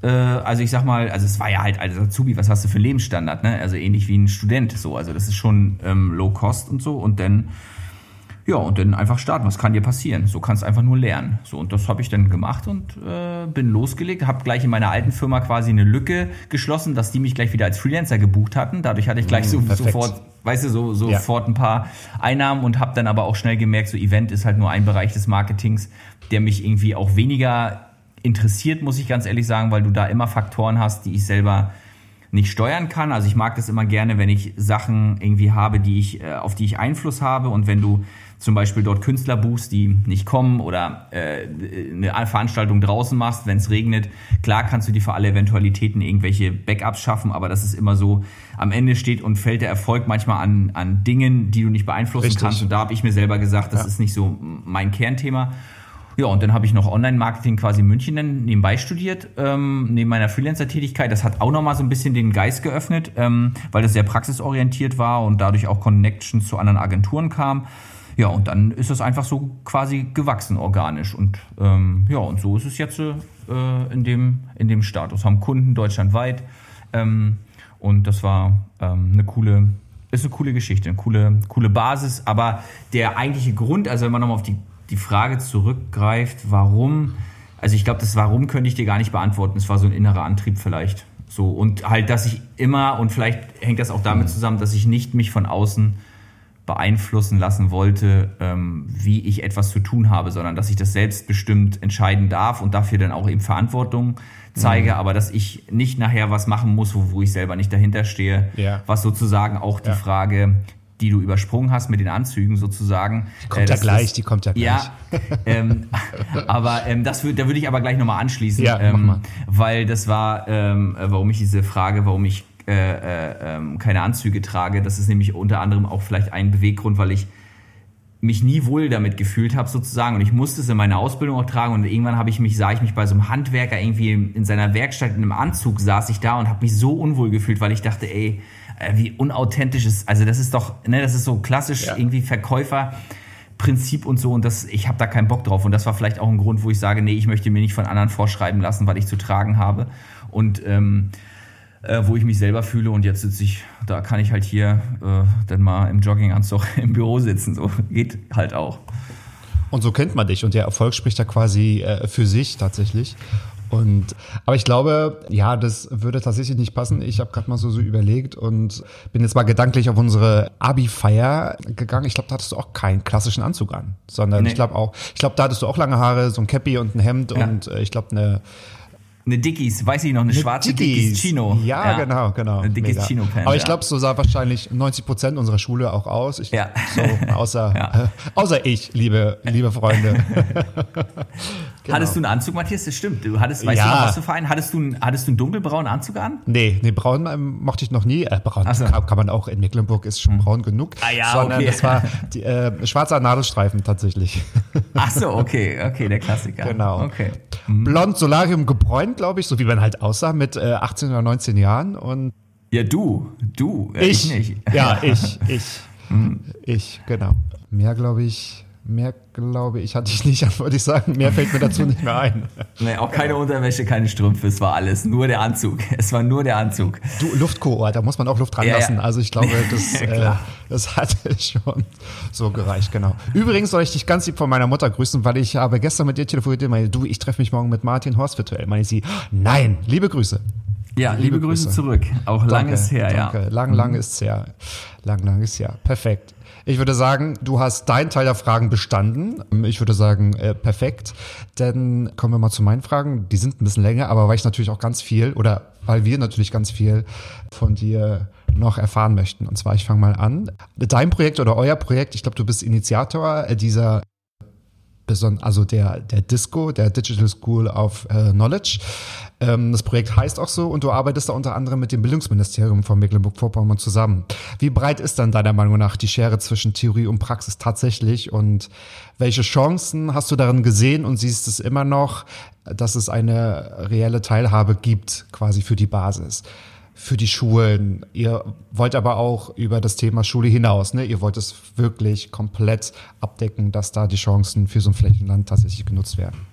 also ich sag mal, also es war ja halt als Azubi, was hast du für Lebensstandard, ne? Also ähnlich wie ein Student so. Also das ist schon ähm, Low Cost und so. Und dann, ja, und dann einfach starten. Was kann dir passieren? So kannst du einfach nur lernen. So, und das habe ich dann gemacht und äh, bin losgelegt, habe gleich in meiner alten Firma quasi eine Lücke geschlossen, dass die mich gleich wieder als Freelancer gebucht hatten. Dadurch hatte ich gleich so, sofort, weißt du, so, sofort ja. ein paar Einnahmen und habe dann aber auch schnell gemerkt, so Event ist halt nur ein Bereich des Marketings, der mich irgendwie auch weniger interessiert, muss ich ganz ehrlich sagen, weil du da immer Faktoren hast, die ich selber nicht steuern kann. Also ich mag das immer gerne, wenn ich Sachen irgendwie habe, die ich, äh, auf die ich Einfluss habe. Und wenn du zum Beispiel dort Künstler buchst, die nicht kommen oder äh, eine Veranstaltung draußen machst, wenn es regnet, klar kannst du dir für alle Eventualitäten irgendwelche Backups schaffen, aber das ist immer so, am Ende steht und fällt der Erfolg manchmal an, an Dingen, die du nicht beeinflussen Richtig. kannst. Und da habe ich mir selber gesagt, das ja. ist nicht so mein Kernthema. Ja, und dann habe ich noch Online-Marketing quasi in München nebenbei studiert, ähm, neben meiner Freelancer-Tätigkeit. Das hat auch nochmal so ein bisschen den Geist geöffnet, ähm, weil das sehr praxisorientiert war und dadurch auch Connections zu anderen Agenturen kam. Ja, und dann ist es einfach so quasi gewachsen organisch. Und ähm, ja, und so ist es jetzt äh, in, dem, in dem Status. Haben Kunden deutschlandweit. Ähm, und das war ähm, eine coole, ist eine coole Geschichte, eine coole, coole Basis. Aber der eigentliche Grund, also wenn man nochmal auf die die Frage zurückgreift, warum, also ich glaube, das Warum könnte ich dir gar nicht beantworten. Es war so ein innerer Antrieb vielleicht. So, und halt, dass ich immer, und vielleicht hängt das auch damit mhm. zusammen, dass ich nicht mich von außen beeinflussen lassen wollte, ähm, wie ich etwas zu tun habe, sondern dass ich das selbstbestimmt entscheiden darf und dafür dann auch eben Verantwortung zeige, mhm. aber dass ich nicht nachher was machen muss, wo, wo ich selber nicht dahinter stehe, ja. was sozusagen auch die ja. Frage die du übersprungen hast mit den Anzügen sozusagen. Die kommt äh, ja gleich, ist, die kommt ja gleich. Ja, (laughs) ähm, aber ähm, das da würde ich aber gleich nochmal anschließen, ja, ähm, weil das war, ähm, warum ich diese Frage, warum ich äh, äh, ähm, keine Anzüge trage, das ist nämlich unter anderem auch vielleicht ein Beweggrund, weil ich mich nie wohl damit gefühlt habe sozusagen und ich musste es in meiner Ausbildung auch tragen und irgendwann habe ich mich sah ich mich bei so einem Handwerker irgendwie in seiner Werkstatt in einem Anzug saß ich da und habe mich so unwohl gefühlt, weil ich dachte, ey, äh, wie unauthentisch ist. Also das ist doch, ne, das ist so klassisch ja. irgendwie Verkäuferprinzip und so und das, ich habe da keinen Bock drauf und das war vielleicht auch ein Grund, wo ich sage, nee, ich möchte mir nicht von anderen vorschreiben lassen, was ich zu tragen habe und ähm, äh, wo ich mich selber fühle und jetzt sitze ich, da kann ich halt hier äh, dann mal im Jogginganzug (laughs) im Büro sitzen, so geht halt auch. Und so kennt man dich und der Erfolg spricht da quasi äh, für sich tatsächlich. Und aber ich glaube, ja, das würde tatsächlich nicht passen. Ich habe gerade mal so, so überlegt und bin jetzt mal gedanklich auf unsere Abi-Feier gegangen. Ich glaube, da hattest du auch keinen klassischen Anzug an, sondern nee. ich glaube auch, ich glaube, da hattest du auch lange Haare, so ein Cappy und ein Hemd ja. und äh, ich glaube eine eine Dickies, weiß ich noch, eine, eine schwarze Dickies. Dickies Chino. Ja, ja, genau, genau. Eine Dickies Chino Pen. Aber ich glaube, so sah wahrscheinlich 90 Prozent unserer Schule auch aus. Ich, ja. So, außer, (laughs) ja. äh, (laughs) außer ich, liebe, liebe Freunde. (laughs) genau. Hattest du einen Anzug, Matthias? Das stimmt. Du hattest, weißt ja. du noch, was du für einen? Hattest du, hattest du einen dunkelbraunen Anzug an? Nee, nee, braun ähm, mochte ich noch nie. Äh, braun so. kann, kann, man auch in Mecklenburg, ist schon hm. braun genug. Ah ja, Sondern okay. das war die, äh, schwarzer Nadelstreifen tatsächlich. Ach so, okay, okay, der Klassiker. Genau. Okay. Blond, Solarium gebräunt, glaube ich, so wie man halt aussah mit äh, 18 oder 19 Jahren und ja, du, du, äh, ich, ich nicht. Ja, (laughs) ich, ich, hm. ich, genau. Mehr, glaube ich, Mehr glaube ich, hatte ich nicht, (laughs) würde ich sagen. Mehr fällt mir dazu nicht mehr ein. Nee, auch keine Unterwäsche, keine Strümpfe, es war alles. Nur der Anzug. (laughs) Es war nur der Anzug. Du, Luftkohort, da muss man auch Luft ranlassen. Ja, ja. Also ich glaube, (laughs) das, äh, das hat schon so gereicht, genau. Übrigens soll ich dich ganz lieb von meiner Mutter grüßen, weil ich habe gestern mit dir telefoniert und meine, du, ich treffe mich morgen mit Martin Horst virtuell. Meine sie, nein, liebe Grüße. Ja, liebe, liebe Grüße, Grüße, zurück. Auch danke, lang ist her, danke. ja. Lang, lang mhm. ist her. Lang, lang ist her. Perfekt. Ich würde sagen, du hast deinen Teil der Fragen bestanden. Ich würde sagen, äh, perfekt. Dann kommen wir mal zu meinen Fragen. Die sind ein bisschen länger, aber weil ich natürlich auch ganz viel oder weil wir natürlich ganz viel von dir noch erfahren möchten. Und zwar, ich fange mal an. Dein Projekt oder euer Projekt, ich glaube, du bist Initiator dieser also der, der Disco, der Digital School of äh, Knowledge. Ähm, das Projekt heißt auch so und du arbeitest da unter anderem mit dem Bildungsministerium von Mecklenburg-Vorpommern zusammen. Wie breit ist dann deiner Meinung nach die Schere zwischen Theorie und Praxis tatsächlich und welche Chancen hast du darin gesehen und siehst es immer noch, dass es eine reelle Teilhabe gibt quasi für die Basis? für die Schulen. Ihr wollt aber auch über das Thema Schule hinaus. Ne? Ihr wollt es wirklich komplett abdecken, dass da die Chancen für so ein Flächenland tatsächlich genutzt werden.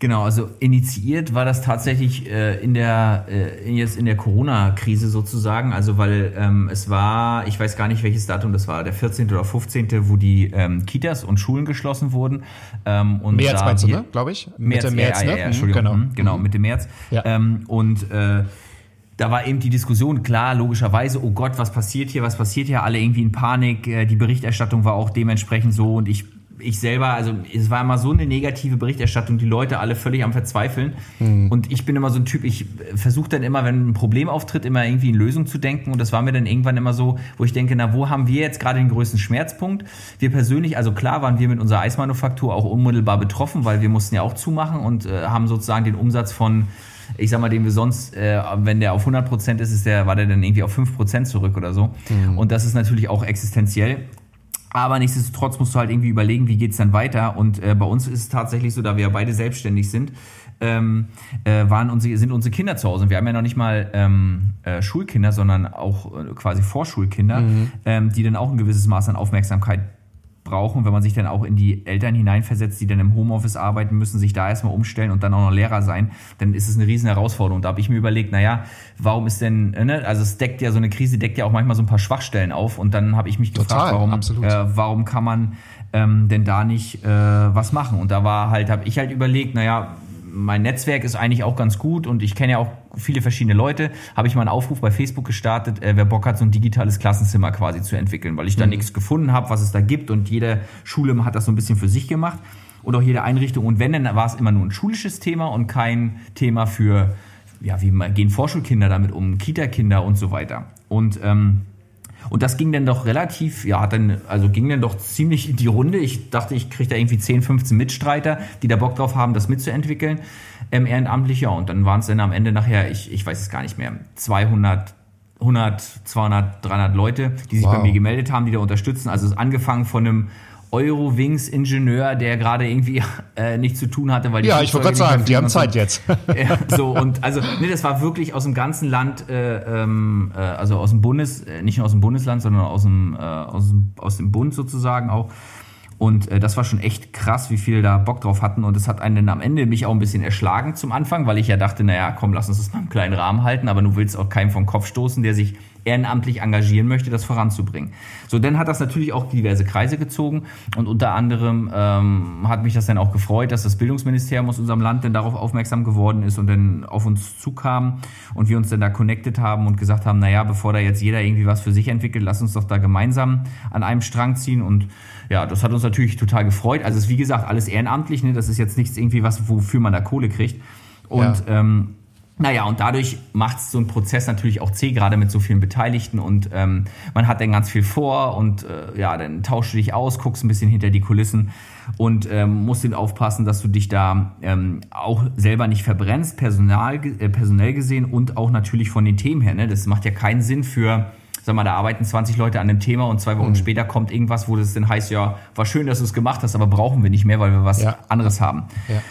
Genau, also initiiert war das tatsächlich äh, in der äh, jetzt in der Corona-Krise sozusagen. Also weil ähm, es war, ich weiß gar nicht welches Datum das war, der 14. oder 15., wo die ähm, Kitas und Schulen geschlossen wurden. Ähm, und März meinst du, ne? Glaube ich. Mitte März, ja, ne? ja, ja, Entschuldigung, genau, mhm, genau Mitte März. Ja. Ähm, und äh, da war eben die Diskussion klar, logischerweise, oh Gott, was passiert hier, was passiert hier, alle irgendwie in Panik, äh, die Berichterstattung war auch dementsprechend so und ich ich selber, also es war immer so eine negative Berichterstattung, die Leute alle völlig am Verzweifeln. Mhm. Und ich bin immer so ein Typ, ich versuche dann immer, wenn ein Problem auftritt, immer irgendwie in Lösung zu denken. Und das war mir dann irgendwann immer so, wo ich denke, na, wo haben wir jetzt gerade den größten Schmerzpunkt? Wir persönlich, also klar waren wir mit unserer Eismanufaktur auch unmittelbar betroffen, weil wir mussten ja auch zumachen und äh, haben sozusagen den Umsatz von ich sag mal, den wir sonst, äh, wenn der auf 100 Prozent ist, ist der, war der dann irgendwie auf 5 Prozent zurück oder so. Mhm. Und das ist natürlich auch existenziell. Aber nichtsdestotrotz musst du halt irgendwie überlegen, wie geht's dann weiter. Und äh, bei uns ist es tatsächlich so, da wir ja beide selbstständig sind, ähm, äh, waren unsere, sind unsere Kinder zu Hause. Und wir haben ja noch nicht mal ähm, äh, Schulkinder, sondern auch äh, quasi Vorschulkinder, mhm. ähm, die dann auch ein gewisses Maß an Aufmerksamkeit brauchen, wenn man sich dann auch in die Eltern hineinversetzt, die dann im Homeoffice arbeiten müssen, sich da erstmal umstellen und dann auch noch Lehrer sein, dann ist es eine riesen Herausforderung. Da habe ich mir überlegt, naja, warum ist denn, ne, also es deckt ja so eine Krise, deckt ja auch manchmal so ein paar Schwachstellen auf und dann habe ich mich Total, gefragt, warum, äh, warum kann man ähm, denn da nicht äh, was machen? Und da war halt, habe ich halt überlegt, naja, mein Netzwerk ist eigentlich auch ganz gut und ich kenne ja auch viele verschiedene Leute. Habe ich mal einen Aufruf bei Facebook gestartet, äh, wer Bock hat, so ein digitales Klassenzimmer quasi zu entwickeln, weil ich da mhm. nichts gefunden habe, was es da gibt und jede Schule hat das so ein bisschen für sich gemacht und auch jede Einrichtung. Und wenn, dann war es immer nur ein schulisches Thema und kein Thema für, ja, wie gehen Vorschulkinder damit um, Kita-Kinder und so weiter. Und ähm, und das ging dann doch relativ, ja, dann, also ging dann doch ziemlich in die Runde. Ich dachte, ich kriege da irgendwie 10, 15 Mitstreiter, die da Bock drauf haben, das mitzuentwickeln, ähm, ehrenamtlich. Ja, und dann waren es dann am Ende nachher, ich, ich weiß es gar nicht mehr, 200 100, 200, 300 Leute, die sich wow. bei mir gemeldet haben, die da unterstützen. Also es ist angefangen von einem Eurowings-Ingenieur, der gerade irgendwie (laughs) äh, nichts zu tun hatte, weil die Ja, ich wollte gerade sagen, die haben Zeit so. jetzt. (laughs) ja, so, und also, nee, das war wirklich aus dem ganzen Land, äh, ähm, äh, also aus dem Bundes, äh, nicht nur aus dem Bundesland, sondern aus dem, äh, aus dem, aus dem Bund sozusagen auch. Und äh, das war schon echt krass, wie viele da Bock drauf hatten. Und es hat einen dann am Ende mich auch ein bisschen erschlagen zum Anfang, weil ich ja dachte, naja, komm, lass uns das mal im kleinen Rahmen halten, aber du willst auch keinen vom Kopf stoßen, der sich ehrenamtlich engagieren möchte, das voranzubringen. So, dann hat das natürlich auch diverse Kreise gezogen und unter anderem ähm, hat mich das dann auch gefreut, dass das Bildungsministerium aus unserem Land dann darauf aufmerksam geworden ist und dann auf uns zukam und wir uns dann da connected haben und gesagt haben, naja, bevor da jetzt jeder irgendwie was für sich entwickelt, lass uns doch da gemeinsam an einem Strang ziehen und ja, das hat uns natürlich total gefreut. Also es ist wie gesagt alles ehrenamtlich, ne? das ist jetzt nichts irgendwie was, wofür man da Kohle kriegt und ja. ähm, naja, und dadurch macht so ein Prozess natürlich auch zäh, gerade mit so vielen Beteiligten und ähm, man hat dann ganz viel vor und äh, ja, dann tauschst du dich aus, guckst ein bisschen hinter die Kulissen und ähm, musst dann aufpassen, dass du dich da ähm, auch selber nicht verbrennst, personal, äh, personell gesehen und auch natürlich von den Themen her. Ne? Das macht ja keinen Sinn für sag mal, da arbeiten 20 Leute an dem Thema und zwei Wochen mhm. später kommt irgendwas, wo das dann heißt, ja, war schön, dass du es gemacht hast, aber brauchen wir nicht mehr, weil wir was ja. anderes haben. Ja.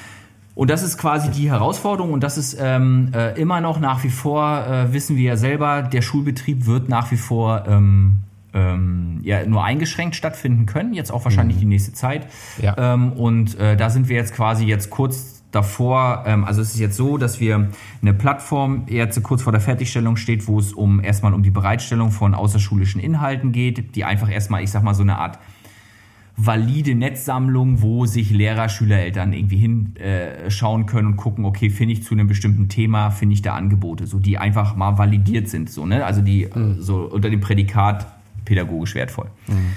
Und das ist quasi die Herausforderung und das ist ähm, äh, immer noch nach wie vor, äh, wissen wir ja selber, der Schulbetrieb wird nach wie vor ähm, ähm, ja, nur eingeschränkt stattfinden können, jetzt auch wahrscheinlich mhm. die nächste Zeit. Ja. Ähm, und äh, da sind wir jetzt quasi jetzt kurz davor, ähm, also es ist jetzt so, dass wir eine Plattform jetzt kurz vor der Fertigstellung steht, wo es um erstmal um die Bereitstellung von außerschulischen Inhalten geht, die einfach erstmal, ich sag mal, so eine Art valide Netzsammlung, wo sich Lehrer, Schüler, Eltern irgendwie hinschauen äh, können und gucken, okay, finde ich zu einem bestimmten Thema, finde ich da Angebote, so die einfach mal validiert sind, so, ne? Also die mhm. so unter dem Prädikat pädagogisch wertvoll. Mhm.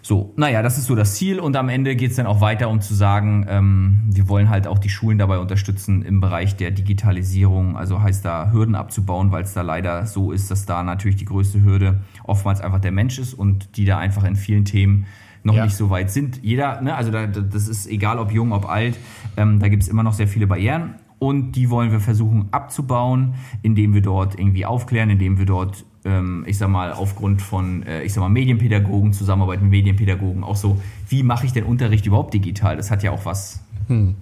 So, naja, das ist so das Ziel und am Ende geht es dann auch weiter, um zu sagen, ähm, wir wollen halt auch die Schulen dabei unterstützen im Bereich der Digitalisierung, also heißt da Hürden abzubauen, weil es da leider so ist, dass da natürlich die größte Hürde oftmals einfach der Mensch ist und die da einfach in vielen Themen noch ja. nicht so weit sind. Jeder, ne, also da, das ist egal ob jung, ob alt, ähm, da gibt es immer noch sehr viele Barrieren und die wollen wir versuchen abzubauen, indem wir dort irgendwie aufklären, indem wir dort ähm, ich sag mal, aufgrund von, äh, ich sag mal, Medienpädagogen, Zusammenarbeit mit Medienpädagogen, auch so, wie mache ich den Unterricht überhaupt digital? Das hat ja auch was hm.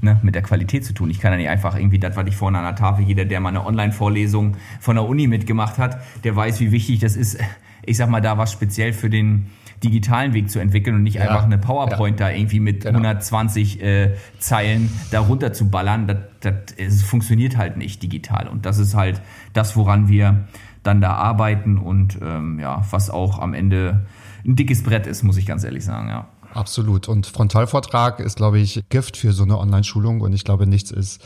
ne, mit der Qualität zu tun. Ich kann ja nicht einfach irgendwie das, was ich vorne an der Tafel, jeder, der mal eine Online-Vorlesung von der Uni mitgemacht hat, der weiß, wie wichtig das ist, ich sag mal, da was speziell für den digitalen Weg zu entwickeln und nicht ja. einfach eine PowerPoint ja. da irgendwie mit genau. 120 äh, Zeilen da runter zu ballern. Das, das, es funktioniert halt nicht digital. Und das ist halt das, woran wir dann da arbeiten und ähm, ja, was auch am Ende ein dickes Brett ist, muss ich ganz ehrlich sagen, ja. Absolut. Und Frontalvortrag ist, glaube ich, Gift für so eine Online-Schulung. Und ich glaube, nichts ist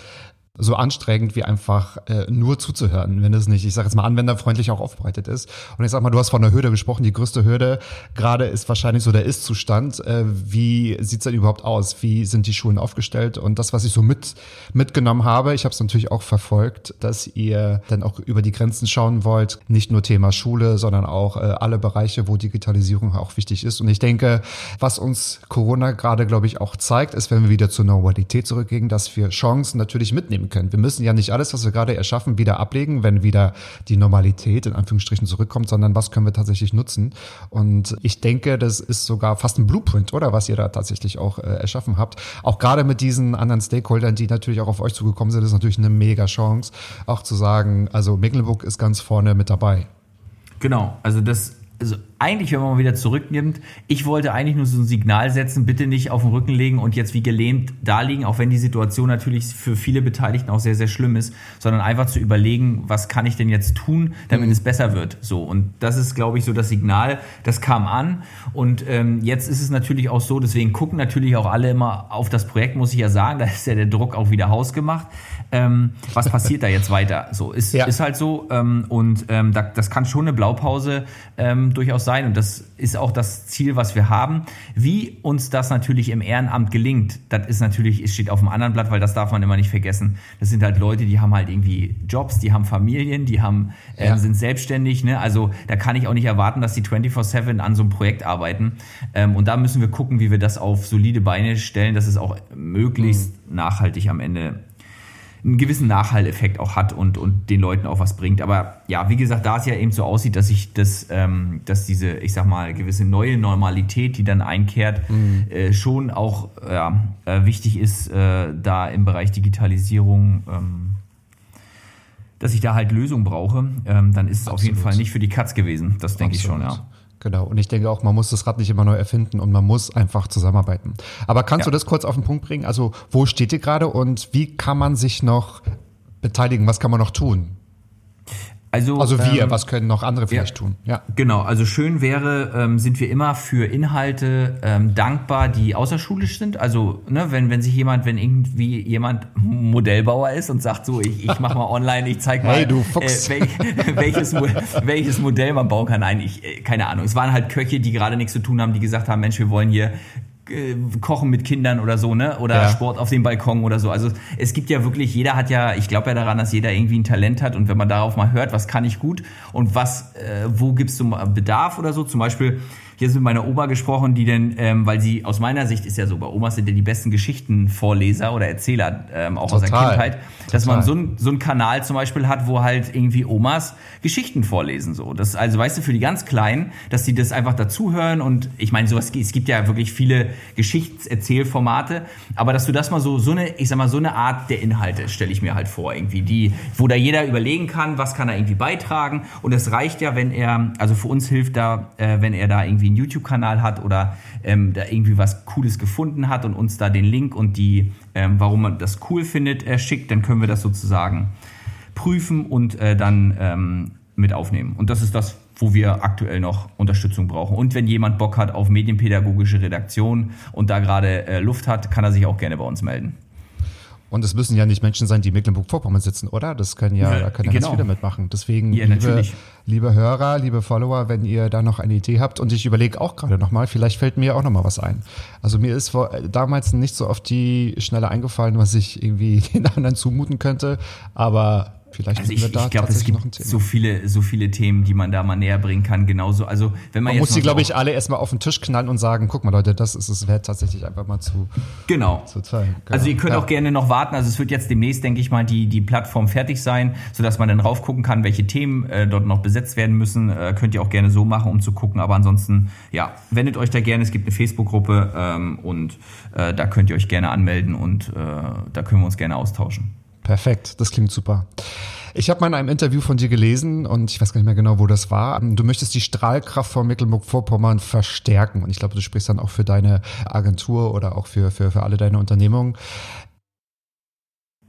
so anstrengend wie einfach äh, nur zuzuhören, wenn es nicht, ich sage jetzt mal, anwenderfreundlich auch aufbereitet ist. Und ich sag mal, du hast von der Hürde gesprochen. Die größte Hürde gerade ist wahrscheinlich so der Ist-Zustand. Äh, wie sieht's denn überhaupt aus? Wie sind die Schulen aufgestellt? Und das, was ich so mit mitgenommen habe, ich habe es natürlich auch verfolgt, dass ihr dann auch über die Grenzen schauen wollt. Nicht nur Thema Schule, sondern auch äh, alle Bereiche, wo Digitalisierung auch wichtig ist. Und ich denke, was uns Corona gerade, glaube ich, auch zeigt, ist, wenn wir wieder zur Normalität zurückgehen, dass wir Chancen natürlich mitnehmen nehmen können. Wir müssen ja nicht alles, was wir gerade erschaffen, wieder ablegen, wenn wieder die Normalität in Anführungsstrichen zurückkommt, sondern was können wir tatsächlich nutzen. Und ich denke, das ist sogar fast ein Blueprint, oder was ihr da tatsächlich auch äh, erschaffen habt. Auch gerade mit diesen anderen Stakeholdern, die natürlich auch auf euch zugekommen sind, ist natürlich eine mega Chance, auch zu sagen, also Mecklenburg ist ganz vorne mit dabei. Genau, also das also eigentlich, wenn man mal wieder zurücknimmt, ich wollte eigentlich nur so ein Signal setzen, bitte nicht auf den Rücken legen und jetzt wie gelähmt da liegen, auch wenn die Situation natürlich für viele Beteiligten auch sehr, sehr schlimm ist, sondern einfach zu überlegen, was kann ich denn jetzt tun, damit mhm. es besser wird. So, und das ist, glaube ich, so das Signal, das kam an. Und ähm, jetzt ist es natürlich auch so, deswegen gucken natürlich auch alle immer auf das Projekt, muss ich ja sagen, da ist ja der Druck auch wieder hausgemacht. Ähm, was passiert da jetzt weiter? So, ist, ja. ist halt so. Ähm, und ähm, da, das kann schon eine Blaupause ähm, durchaus sein sein und das ist auch das Ziel, was wir haben. Wie uns das natürlich im Ehrenamt gelingt, das ist natürlich, es steht auf dem anderen Blatt, weil das darf man immer nicht vergessen. Das sind halt Leute, die haben halt irgendwie Jobs, die haben Familien, die haben, äh, ja. sind selbstständig. Ne? Also da kann ich auch nicht erwarten, dass die 24-7 an so einem Projekt arbeiten. Ähm, und da müssen wir gucken, wie wir das auf solide Beine stellen, dass es auch möglichst mhm. nachhaltig am Ende einen gewissen Nachhalleffekt auch hat und, und den Leuten auch was bringt. Aber ja, wie gesagt, da es ja eben so aussieht, dass sich das, ähm, dass diese, ich sag mal, gewisse neue Normalität, die dann einkehrt, mhm. äh, schon auch ja, äh, wichtig ist, äh, da im Bereich Digitalisierung, ähm, dass ich da halt Lösungen brauche, ähm, dann ist es Absolut. auf jeden Fall nicht für die Katz gewesen. Das denke ich schon, ja. Genau. Und ich denke auch, man muss das Rad nicht immer neu erfinden und man muss einfach zusammenarbeiten. Aber kannst ja. du das kurz auf den Punkt bringen? Also, wo steht ihr gerade und wie kann man sich noch beteiligen? Was kann man noch tun? Also, also wir, ähm, was können noch andere vielleicht ja, tun? Ja. Genau, also schön wäre, ähm, sind wir immer für Inhalte ähm, dankbar, die außerschulisch sind. Also ne, wenn, wenn sich jemand, wenn irgendwie jemand Modellbauer ist und sagt so, ich, ich mache mal (laughs) online, ich zeig mal, hey, du Fuchs. Äh, welch, (laughs) welches, welches Modell man bauen kann. Nein, ich, äh, keine Ahnung. Es waren halt Köche, die gerade nichts zu tun haben, die gesagt haben, Mensch, wir wollen hier äh, Kochen mit Kindern oder so, ne? Oder ja. Sport auf dem Balkon oder so. Also es gibt ja wirklich, jeder hat ja, ich glaube ja daran, dass jeder irgendwie ein Talent hat und wenn man darauf mal hört, was kann ich gut und was, äh, wo gibst du Bedarf oder so, zum Beispiel ist mit meiner Oma gesprochen, die denn, ähm, weil sie aus meiner Sicht ist ja so, bei Omas sind ja die besten Geschichtenvorleser oder Erzähler, ähm, auch Total. aus der Kindheit, dass Total. man so, ein, so einen Kanal zum Beispiel hat, wo halt irgendwie Omas Geschichten vorlesen. So. Das, also weißt du, für die ganz Kleinen, dass die das einfach dazuhören und ich meine, sowas, es gibt ja wirklich viele Geschichtserzählformate, aber dass du das mal so, so eine, ich sag mal, so eine Art der Inhalte stelle ich mir halt vor, irgendwie, die, wo da jeder überlegen kann, was kann er irgendwie beitragen und es reicht ja, wenn er, also für uns hilft da, äh, wenn er da irgendwie einen YouTube-Kanal hat oder ähm, da irgendwie was Cooles gefunden hat und uns da den Link und die, ähm, warum man das cool findet, äh, schickt, dann können wir das sozusagen prüfen und äh, dann ähm, mit aufnehmen. Und das ist das, wo wir aktuell noch Unterstützung brauchen. Und wenn jemand Bock hat auf medienpädagogische Redaktion und da gerade äh, Luft hat, kann er sich auch gerne bei uns melden. Und es müssen ja nicht Menschen sein, die in Mecklenburg-Vorpommern sitzen, oder? Das können ja, Ja, da können ja genau. ganz viele mitmachen. Deswegen, Ja, liebe, liebe Hörer, liebe Follower, wenn ihr da noch eine Idee habt und ich überlege auch gerade nochmal, vielleicht fällt mir auch nochmal was ein. Also mir ist vor, damals nicht so auf die Schnelle eingefallen, was ich irgendwie (laughs) den anderen zumuten könnte, aber vielleicht Also ich, ich glaube, es gibt so viele, so viele Themen, die man da mal näher bringen kann. Genauso, also wenn man, Man muss die, glaube so- ich, alle erstmal auf den Tisch knallen und sagen, guck mal Leute, das ist es wert, tatsächlich einfach mal zu, genau. zu teilen. Genau. Also ihr könnt Ja. auch gerne noch warten. Also es wird jetzt demnächst, denke ich mal, die, die Plattform fertig sein, sodass man dann raufgucken kann, welche Themen äh, dort noch besetzt werden müssen. Äh, könnt ihr auch gerne so machen, um zu gucken. Aber ansonsten, ja, wendet euch da gerne. Es gibt eine Facebook-Gruppe ähm, und äh, da könnt ihr euch gerne anmelden und äh, da können wir uns gerne austauschen. Perfekt, das klingt super. Ich habe mal in einem Interview von dir gelesen und ich weiß gar nicht mehr genau, wo das war. Du möchtest die Strahlkraft von Mecklenburg-Vorpommern verstärken und ich glaube, du sprichst dann auch für deine Agentur oder auch für, für, für alle deine Unternehmungen.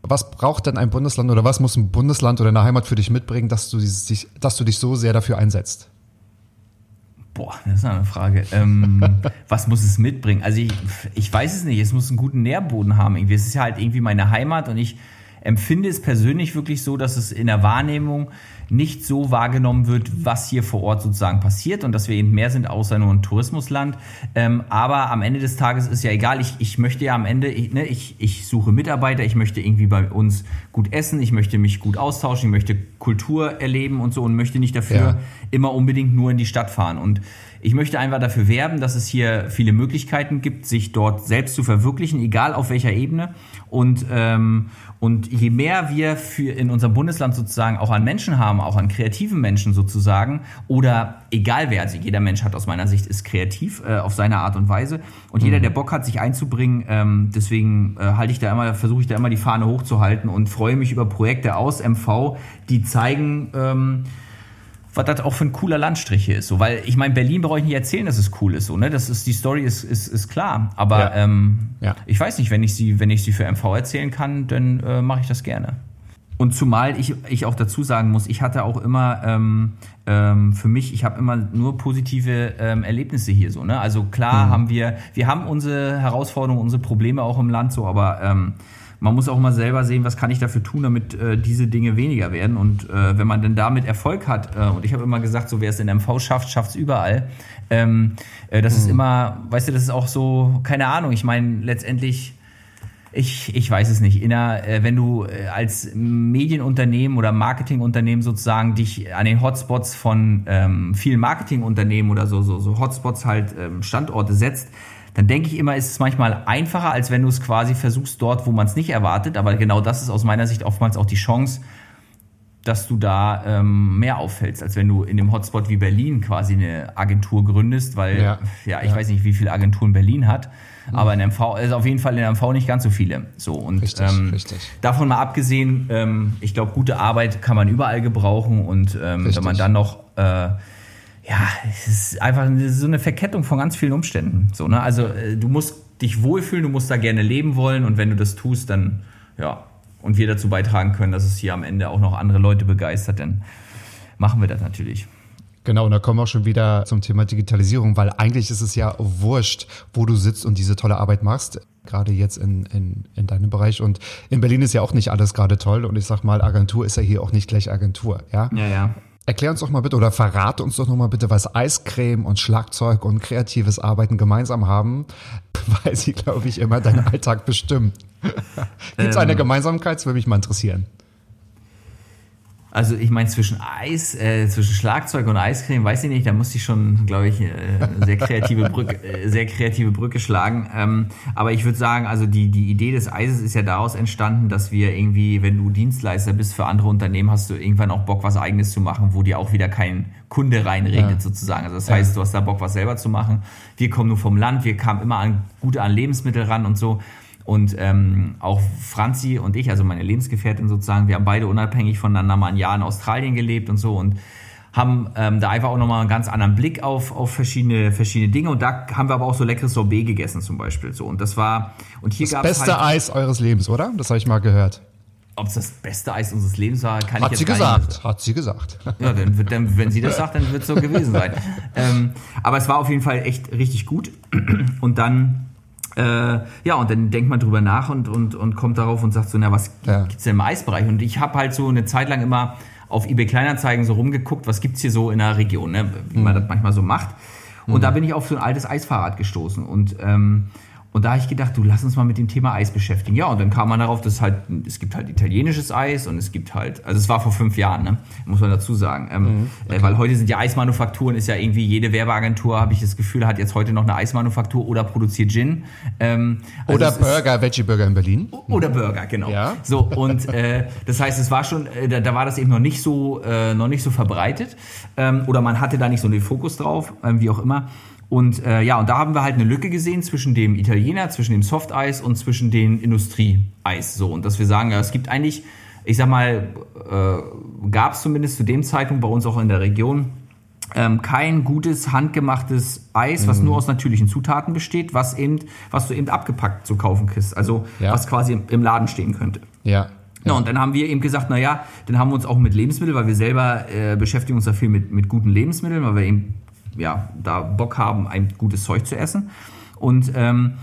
Was braucht denn ein Bundesland oder was muss ein Bundesland oder eine Heimat für dich mitbringen, dass du, dich- dass du dich so sehr dafür einsetzt? Boah, das ist eine Frage. Ähm, (laughs) was muss es mitbringen? Also ich, ich weiß es nicht. Es muss einen guten Nährboden haben. Irgendwie. Es ist ja halt irgendwie meine Heimat und ich empfinde es persönlich wirklich so, dass es in der Wahrnehmung nicht so wahrgenommen wird, was hier vor Ort sozusagen passiert und dass wir eben mehr sind außer nur ein Tourismusland. Ähm, aber am Ende des Tages ist ja egal. Ich, ich möchte ja am Ende, ich, ne, ich, ich suche Mitarbeiter, ich möchte irgendwie bei uns gut essen, ich möchte mich gut austauschen, ich möchte Kultur erleben und so und möchte nicht dafür Ja. immer unbedingt nur in die Stadt fahren. Und ich möchte einfach dafür werben, dass es hier viele Möglichkeiten gibt, sich dort selbst zu verwirklichen, egal auf welcher Ebene. Und, ähm, und je mehr wir für in unserem Bundesland sozusagen auch an Menschen haben, auch an kreativen Menschen sozusagen, oder egal wer, also jeder Mensch hat aus meiner Sicht ist kreativ äh, auf seine Art und Weise. Und jeder, der Bock hat, sich einzubringen, ähm, deswegen äh, halte ich da immer, versuche ich da immer die Fahne hochzuhalten und freue mich über Projekte aus MV, die zeigen, ähm, was das auch für ein cooler Landstrich hier ist. So, weil ich meine, Berlin brauche ich nicht erzählen, dass es cool ist. So, ne? Das ist die Story ist, ist, ist klar. Aber Ja. ähm, Ja. ich weiß nicht, wenn ich sie, wenn ich sie für MV erzählen kann, dann äh, mache ich das gerne. Und zumal ich, ich auch dazu sagen muss, ich hatte auch immer ähm, ähm, für mich, ich habe immer nur positive ähm, Erlebnisse hier so. Ne? Also klar haben wir, wir haben unsere Herausforderungen, unsere Probleme auch im Land so, aber ähm, man muss auch mal selber sehen, was kann ich dafür tun, damit äh, diese Dinge weniger werden. Und äh, wenn man denn damit Erfolg hat, äh, und ich habe immer gesagt, so wer es in MV schafft, schafft es überall. Ähm, äh, das ist immer, weißt du, das ist auch so, keine Ahnung, ich meine, letztendlich ich, ich weiß es nicht. In der, äh, wenn du äh, als Medienunternehmen oder Marketingunternehmen sozusagen dich an den Hotspots von ähm, vielen Marketingunternehmen oder so, so, so Hotspots halt ähm, Standorte setzt, dann denke ich immer, ist es manchmal einfacher, als wenn du es quasi versuchst dort, wo man es nicht erwartet. Aber genau das ist aus meiner Sicht oftmals auch die Chance, dass du da ähm, mehr auffällst, als wenn du in dem Hotspot wie Berlin quasi eine Agentur gründest, weil Ja. ja, ich Ja. weiß nicht, wie viele Agenturen Berlin hat, aber in MV also auf jeden Fall in MV nicht ganz so viele. So und Richtig, ähm, richtig. davon mal abgesehen, ähm, ich glaube, gute Arbeit kann man überall gebrauchen und ähm, Richtig. wenn man dann noch äh, ja, es ist einfach so eine Verkettung von ganz vielen Umständen. So, ne? Also äh, du musst dich wohlfühlen, du musst da gerne leben wollen und wenn du das tust, dann ja, und wir dazu beitragen können, dass es hier am Ende auch noch andere Leute begeistert, dann machen wir das natürlich. Genau, und da kommen wir auch schon wieder zum Thema Digitalisierung, weil eigentlich ist es ja wurscht, wo du sitzt und diese tolle Arbeit machst, gerade jetzt in, in, in deinem Bereich. Und in Berlin ist ja auch nicht alles gerade toll. Und ich sag mal, Agentur ist ja hier auch nicht gleich Agentur. Ja? Ja, ja. Erklär uns doch mal bitte oder verrate uns doch noch mal bitte, was Eiscreme und Schlagzeug und kreatives Arbeiten gemeinsam haben, (laughs) weil sie, glaube ich, immer deinen Alltag bestimmen. (laughs) Gibt es eine Gemeinsamkeit? Das würde mich mal interessieren. Also ich meine, zwischen Eis, äh, zwischen Schlagzeug und Eiscreme, weiß ich nicht, da musste ich schon, glaube ich, äh, eine sehr kreative Brücke, (laughs) äh, sehr kreative Brücke schlagen. Ähm, aber ich würde sagen, also die, die Idee des Eises ist ja daraus entstanden, dass wir irgendwie, wenn du Dienstleister bist für andere Unternehmen, hast du irgendwann auch Bock, was eigenes zu machen, wo dir auch wieder kein Kunde reinredet Ja. sozusagen. Also das heißt, du hast da Bock, was selber zu machen. Wir kommen nur vom Land, wir kamen immer an gut an Lebensmittel ran und so. Und ähm, auch Franzi und ich, also meine Lebensgefährtin sozusagen, wir haben beide unabhängig voneinander mal ein Jahr in Australien gelebt und so und haben ähm, da einfach auch nochmal einen ganz anderen Blick auf, auf verschiedene, verschiedene Dinge. Und da haben wir aber auch so leckeres Sorbet gegessen zum Beispiel. So. Und das war, und hier Das gab es beste halt, Eis eures Lebens, oder? Das habe ich mal gehört. ob es das beste Eis unseres Lebens war, kann ich Hat jetzt sie gar nicht gesagt. Hat sie gesagt. Ja, dann wird, dann, wenn sie das sagt, dann wird es so gewesen sein. (laughs) ähm, aber es war auf jeden Fall echt richtig gut. Und dann äh, ja, und dann denkt man drüber nach und, und, und kommt darauf und sagt so, na, was Ja. gibt's denn im Eisbereich? Und ich habe halt so eine Zeit lang immer auf eBay Kleinanzeigen so rumgeguckt, was gibt's hier so in der Region, ne? wie man das manchmal so macht. Und da bin ich auf so ein altes Eisfahrrad gestoßen und ähm, und da habe ich gedacht, du lass uns mal mit dem Thema Eis beschäftigen. Ja, und dann kam man darauf, dass halt, es gibt halt italienisches Eis und es gibt halt, also es war vor fünf Jahren, ne? muss man dazu sagen. Ähm, äh, weil heute sind ja Eismanufakturen, ist ja irgendwie jede Werbeagentur, habe ich das Gefühl, hat jetzt heute noch eine Eismanufaktur oder produziert Gin. Ähm, also Oder Burger, Veggie Burger in Berlin. oder Burger, genau. Ja. So und äh, das heißt, es war schon, äh, da, da war das eben noch nicht so, äh, noch nicht so verbreitet ähm, oder man hatte da nicht so den Fokus drauf, ähm, wie auch immer. Und äh, ja, und da haben wir halt eine Lücke gesehen zwischen dem Italiener, zwischen dem Softeis und zwischen den Industrieeis. So und dass wir sagen, ja, es gibt eigentlich, ich sag mal, äh, gab es zumindest zu dem Zeitpunkt bei uns auch in der Region ähm, kein gutes handgemachtes Eis, was nur aus natürlichen Zutaten besteht, was eben, was du eben abgepackt zu kaufen kriegst, also Ja. was quasi im, Laden stehen könnte. Ja. Ja, und dann haben wir eben gesagt, na ja, dann haben wir uns auch mit Lebensmitteln, weil wir selber äh, beschäftigen uns da viel mit, mit guten Lebensmitteln, weil wir eben ja da Bock haben, ein gutes Zeug zu essen und ähm,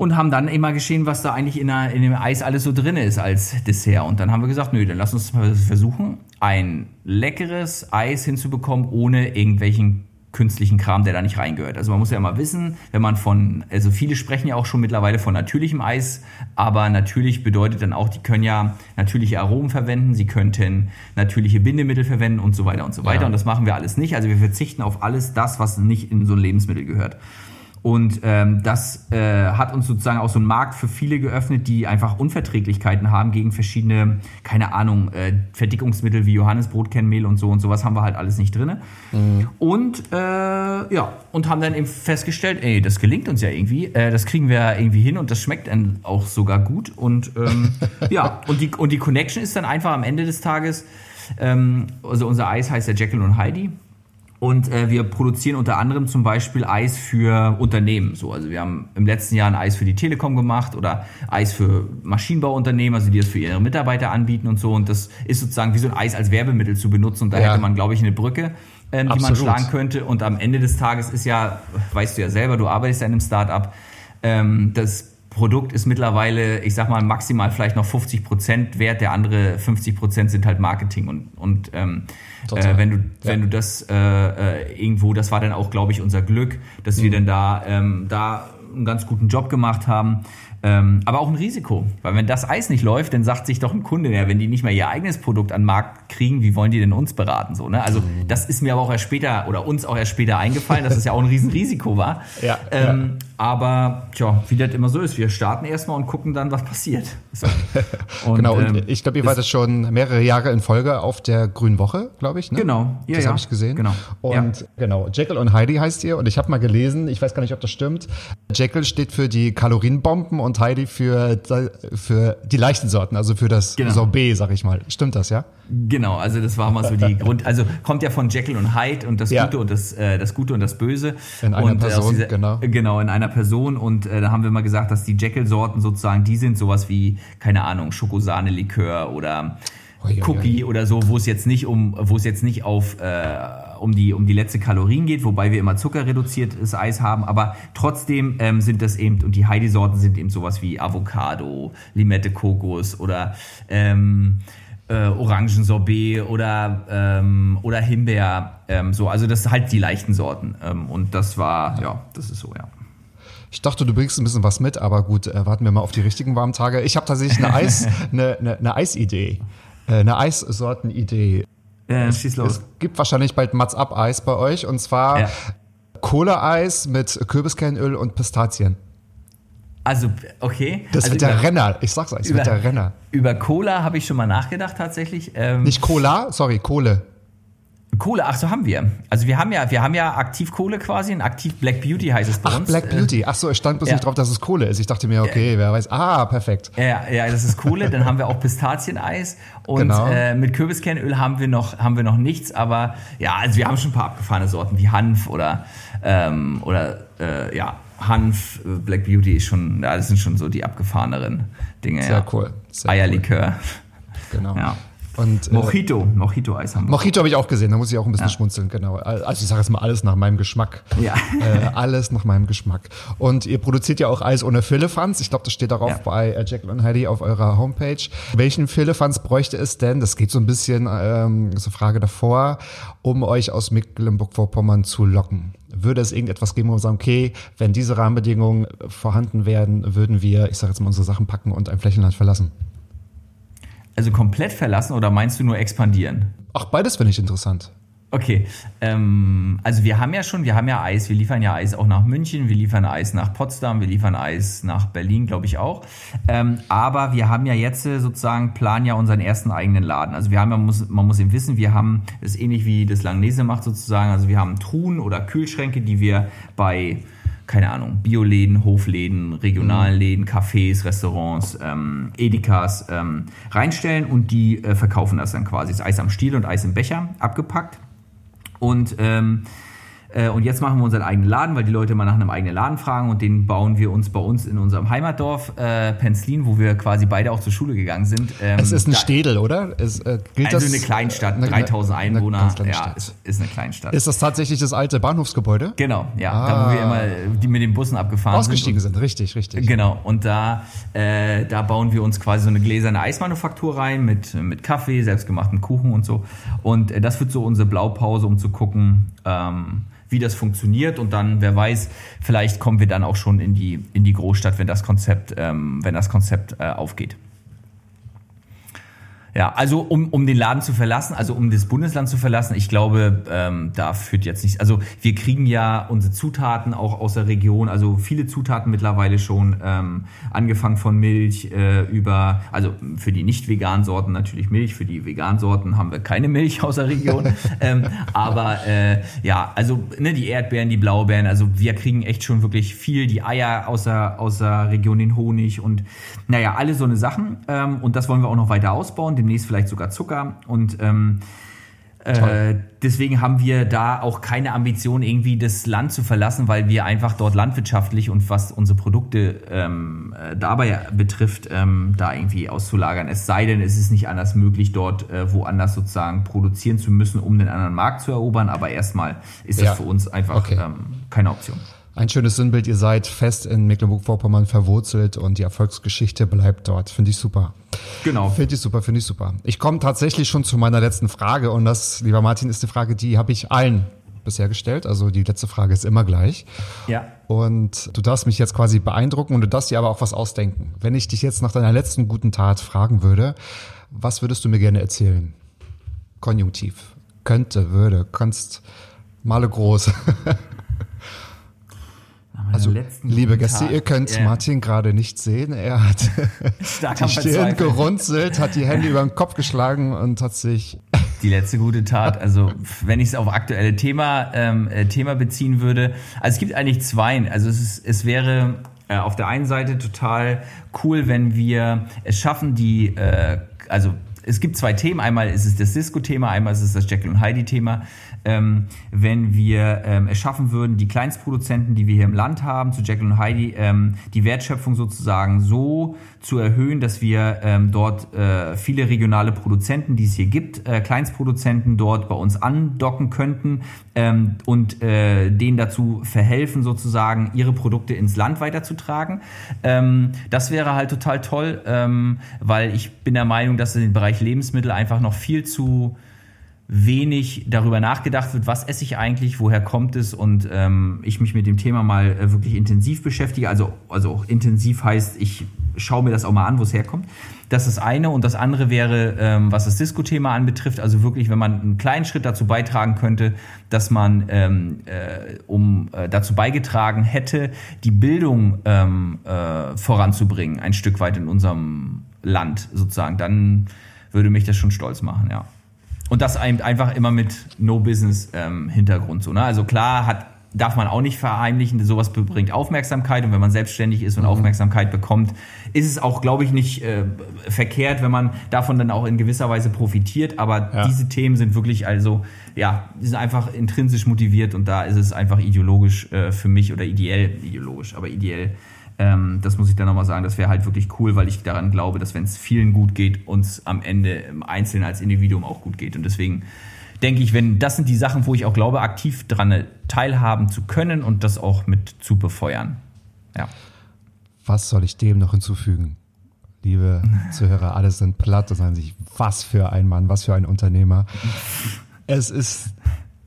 und haben dann immer geschehen, was da eigentlich in, der, in dem Eis alles so drin ist als Dessert. Und dann haben wir gesagt, nö, dann lass uns mal versuchen, ein leckeres Eis hinzubekommen, ohne irgendwelchen künstlichen Kram, der da nicht reingehört. Also man muss ja mal wissen, wenn man von, also viele sprechen ja auch schon mittlerweile von natürlichem Eis, aber natürlich bedeutet dann auch, die können ja natürliche Aromen verwenden, sie könnten natürliche Bindemittel verwenden und so weiter und so weiter. Ja. Und das machen wir alles nicht. Also wir verzichten auf alles das, was nicht in so ein Lebensmittel gehört. Und ähm, das äh, hat uns sozusagen auch so einen Markt für viele geöffnet, die einfach Unverträglichkeiten haben gegen verschiedene, keine Ahnung, äh, Verdickungsmittel wie Johannesbrotkernmehl und so und sowas haben wir halt alles nicht drinne. Und äh, ja, und haben dann eben festgestellt, ey, das gelingt uns ja irgendwie, äh, das kriegen wir irgendwie hin und das schmeckt dann auch sogar gut. Und ähm, (laughs) ja, und die, und die Connection ist dann einfach am Ende des Tages, ähm, also unser Eis heißt ja Jekyll und Heidi. Und äh, wir produzieren unter anderem zum Beispiel Eis für Unternehmen. So, also wir haben im letzten Jahr ein Eis für die Telekom gemacht oder Eis für Maschinenbauunternehmen, also die das für ihre Mitarbeiter anbieten und so. Und das ist sozusagen wie so ein Eis als Werbemittel zu benutzen. Und da Ja. hätte man, glaube ich, eine Brücke, ähm, die man schlagen könnte. Und am Ende des Tages ist ja, weißt du ja selber, du arbeitest ja in einem Startup, ähm, das Produkt ist mittlerweile, ich sag mal, maximal vielleicht noch 50 Prozent wert, der andere 50 Prozent sind halt Marketing und, und ähm. Äh, wenn du, Ja. wenn du das äh, äh, irgendwo, das war dann auch, glaube ich, unser Glück, dass Mhm. wir dann da, ähm, da einen ganz guten Job gemacht haben. Ähm, aber auch ein Risiko, weil wenn das Eis nicht läuft, dann sagt sich doch ein Kunde, ja, wenn die nicht mehr ihr eigenes Produkt an den Markt kriegen, wie wollen die denn uns beraten? So, ne? Also Mhm. das ist mir aber auch erst später oder uns auch erst später eingefallen, dass es ja auch ein Riesenrisiko war. Ja, ähm, Aber tja, wie das immer so ist, wir starten erstmal und gucken dann, was passiert. So. (laughs) Und, genau, und ähm, ich glaube, ihr wart jetzt schon mehrere Jahre in Folge auf der Grünen Woche, glaube ich. Ne? Genau, ja, das ja. habe ich gesehen. Genau. Und genau, Jekyll und Heidi heißt ihr. Und ich habe mal gelesen, ich weiß gar nicht, ob das stimmt. Jekyll steht für die Kalorienbomben und Heidi für, für die leichten Sorten, also für das Genau. Sorbet, sag ich mal. Stimmt das, ja? Genau, also das war mal so die (laughs) Grund, also kommt ja von Jekyll und Hyde und das Ja. Gute und das äh, das Gute und das Böse In einer und, Person, genau. Genau, in einer Person und äh, da haben wir mal gesagt, dass die Jekyll-Sorten sozusagen die sind sowas wie keine Ahnung Schokosahne-Likör oder ui, Cookie oder so, wo es jetzt nicht um wo es jetzt nicht auf äh, um die um die letzte Kalorien geht, wobei wir immer zuckerreduziertes Eis haben, aber trotzdem ähm, sind das eben und die Heidi-Sorten sind eben sowas wie Avocado, Limette, Kokos oder ähm, äh, Orangensorbet oder ähm, oder Himbeer, ähm, so also das sind halt die leichten Sorten ähm, und das war ja das ist so ja. Ich dachte, du bringst ein bisschen was mit, aber gut, äh, warten wir mal auf die richtigen warmen Tage. Ich habe tatsächlich eine Eis, (laughs) eine, eine, eine Eisidee, äh, eine Eissortenidee. Äh, schieß los. Es gibt wahrscheinlich bald Mats Up Eis bei euch und zwar Ja. Cola-Eis mit Kürbiskernöl und Pistazien. Also okay. Das also wird der über- Renner. Ich sag's euch, es wird der Renner. Über Cola habe ich schon mal nachgedacht tatsächlich. Ähm, Nicht Cola, sorry, Kohle. Kohle, ach so haben wir. Also wir haben ja, wir haben ja aktiv Kohle quasi, ein aktiv Black Beauty heißt es bei Ach, uns. Black Äh, Beauty. Ach so, es stand bloß ja. nicht drauf, dass es Kohle ist. Ich dachte mir, okay, wer weiß. Ah, perfekt. Ja, ja, das ist Kohle. Dann haben wir auch Pistazieneis und Genau. äh, mit Kürbiskernöl haben wir noch haben wir noch nichts. Aber ja, also wir haben schon ein paar abgefahrene Sorten wie Hanf oder ähm, oder äh, ja Hanf, äh, Black Beauty ist schon, ja, das sind schon so die abgefahreneren Dinge. Sehr ja. cool. Sehr Eierlikör. Genau. Ja. Und, äh, Mojito, Mojito-Eis haben wir. Mojito habe ich auch gesehen, da muss ich auch ein bisschen schmunzeln, genau. Also ich sage jetzt mal alles nach meinem Geschmack. Ja. Äh, alles nach meinem Geschmack. Und ihr produziert ja auch Eis ohne Philippans. Ich glaube, das steht darauf Ja. bei äh, Jekyll und Heidi auf eurer Homepage. Welchen Philippans bräuchte es denn? Das geht so ein bisschen, ähm, so Frage davor, um euch aus Mecklenburg-Vorpommern zu locken. Würde es irgendetwas geben, wo wir sagen, okay, wenn diese Rahmenbedingungen vorhanden wären, würden wir, ich sage jetzt mal, unsere Sachen packen und ein Flächenland verlassen? Also komplett verlassen oder meinst du nur expandieren? Ach, beides finde ich interessant. Okay, ähm, also wir haben ja schon, wir haben ja Eis, wir liefern ja Eis auch nach München, wir liefern Eis nach Potsdam, wir liefern Eis nach Berlin, glaube ich auch. Ähm, aber wir haben ja jetzt äh, sozusagen, planen ja unseren ersten eigenen Laden. Also wir haben ja, muss, man muss eben wissen, wir haben, das ist ähnlich wie das Langnese macht sozusagen, also wir haben Truhen oder Kühlschränke, die wir bei keine Ahnung, Bioläden, Hofläden, regionalen Läden, Cafés, Restaurants, ähm, Edekas ähm, reinstellen und die äh, verkaufen das dann quasi. Das Eis am Stiel und Eis im Becher abgepackt. Und, ähm, äh, und jetzt machen wir unseren eigenen Laden, weil die Leute mal nach einem eigenen Laden fragen und den bauen wir uns bei uns in unserem Heimatdorf äh, Penzlin, wo wir quasi beide auch zur Schule gegangen sind. Ähm, Es ist ein Städel, oder? Es, äh, gilt Also das, eine Kleinstadt, Eine- 3000 eine Einwohner. kleine ja, ist, ist eine Kleinstadt. Ist das tatsächlich das alte Bahnhofsgebäude? genau, ja. Da, wo wir immer äh, die mit den Bussen abgefahren Ausgestiegen sind. sind, richtig, richtig. Genau, und da, äh, da bauen wir uns quasi so eine gläserne Eismanufaktur rein mit, mit Kaffee, selbstgemachtem Kuchen und so. Und äh, das wird so unsere Blaupause, um zu gucken, ähm, wie das funktioniert. Und dann, wer weiß, vielleicht kommen wir dann auch schon in die, in die Großstadt, wenn das Konzept, ähm, wenn das Konzept äh, aufgeht. Ja, also um, um den Laden zu verlassen, also um das Bundesland zu verlassen, ich glaube, ähm, da führt jetzt nichts. Also wir kriegen ja unsere Zutaten auch aus der Region, also viele Zutaten mittlerweile schon, ähm, angefangen von Milch äh, über, also für die nicht veganen Sorten natürlich Milch, für die veganen Sorten haben wir keine Milch aus der Region. (laughs) ähm, aber äh, ja, also ne, die Erdbeeren, die Blaubeeren, also wir kriegen echt schon wirklich viel, die Eier aus der, aus der Region, den Honig und naja, alle so eine Sachen. Ähm, und das wollen wir auch noch weiter ausbauen, demnächst vielleicht sogar Zucker. Und ähm, äh, deswegen haben wir da auch keine Ambition, irgendwie das Land zu verlassen, weil wir einfach dort landwirtschaftlich und was unsere Produkte ähm, äh, dabei betrifft, ähm, da irgendwie auszulagern. Es sei denn, es ist nicht anders möglich, dort äh, woanders sozusagen produzieren zu müssen, um den anderen Markt zu erobern. Aber erstmal ist Ja. das für uns einfach Okay. ähm, keine Option. Ein schönes Sinnbild, ihr seid fest in Mecklenburg-Vorpommern verwurzelt und die Erfolgsgeschichte bleibt dort. Finde ich super. Genau. Finde ich super, finde ich super. Ich komme tatsächlich schon zu meiner letzten Frage und das, lieber Martin, ist eine Frage, die habe ich allen bisher gestellt. Also die letzte Frage ist immer gleich. Ja. Und du darfst mich jetzt quasi beeindrucken und du darfst dir aber auch was ausdenken. Wenn ich dich jetzt nach deiner letzten guten Tat fragen würde, was würdest du mir gerne erzählen? Konjunktiv. Könnte, würde, kannst, male groß. (laughs) Also, liebe Gäste, ihr könnt Ja. Martin gerade nicht sehen. Er hat (laughs) Stark die Stirn gerunzelt, hat die Hände über den Kopf geschlagen und hat sich Die letzte gute Tat, also wenn ich es auf aktuelle Thema, ähm, äh, Thema beziehen würde, also es gibt eigentlich zwei. Also es, ist, es wäre äh, auf der einen Seite total cool, wenn wir es schaffen, die, äh, also es gibt zwei Themen. Einmal ist es das Disco-Thema, einmal ist es das Jekyll und Heidi-Thema. Ähm, wenn wir ähm, es schaffen würden, die Kleinstproduzenten, die wir hier im Land haben, zu Jekyll und Heidi, ähm, die Wertschöpfung sozusagen so zu erhöhen, dass wir ähm, dort äh, viele regionale Produzenten, die es hier gibt, äh, Kleinstproduzenten dort bei uns andocken könnten ähm, und äh, denen dazu verhelfen, sozusagen ihre Produkte ins Land weiterzutragen. Ähm, das wäre halt total toll, ähm, weil ich bin der Meinung, dass in dem Bereich Lebensmittel einfach noch viel zu wenig darüber nachgedacht wird, was esse ich eigentlich, woher kommt es und ähm, ich mich mit dem Thema mal äh, wirklich intensiv beschäftige. Also, also auch intensiv heißt, ich schaue mir das auch mal an, wo es herkommt. Das ist das eine und das andere wäre, ähm, was das Disco-Thema anbetrifft, also wirklich, wenn man einen kleinen Schritt dazu beitragen könnte, dass man ähm, äh, um äh, dazu beigetragen hätte, die Bildung ähm, äh, voranzubringen, ein Stück weit in unserem Land sozusagen, dann würde mich das schon stolz machen, ja. Und das ein- einfach immer mit No-Business-Hintergrund. so, ne? Also klar hat, darf man auch nicht verheimlichen, sowas bringt Aufmerksamkeit und wenn man selbstständig ist und Aufmerksamkeit bekommt, ist es auch, glaube ich, nicht äh, verkehrt, wenn man davon dann auch in gewisser Weise profitiert. Aber Ja. diese Themen sind wirklich, also ja, die sind einfach intrinsisch motiviert und da ist es einfach ideologisch äh, für mich oder ideell, ideologisch, aber ideell Ähm, das muss ich dann nochmal sagen, das wäre halt wirklich cool, weil ich daran glaube, dass wenn es vielen gut geht, uns am Ende im Einzelnen als Individuum auch gut geht. Und deswegen denke ich, wenn das sind die Sachen, wo ich auch glaube, aktiv daran teilhaben zu können und das auch mit zu befeuern. Ja. Was soll ich dem noch hinzufügen? Liebe (laughs) Zuhörer, alle sind platt und sagen sich, was für ein Mann, was für ein Unternehmer. Es ist,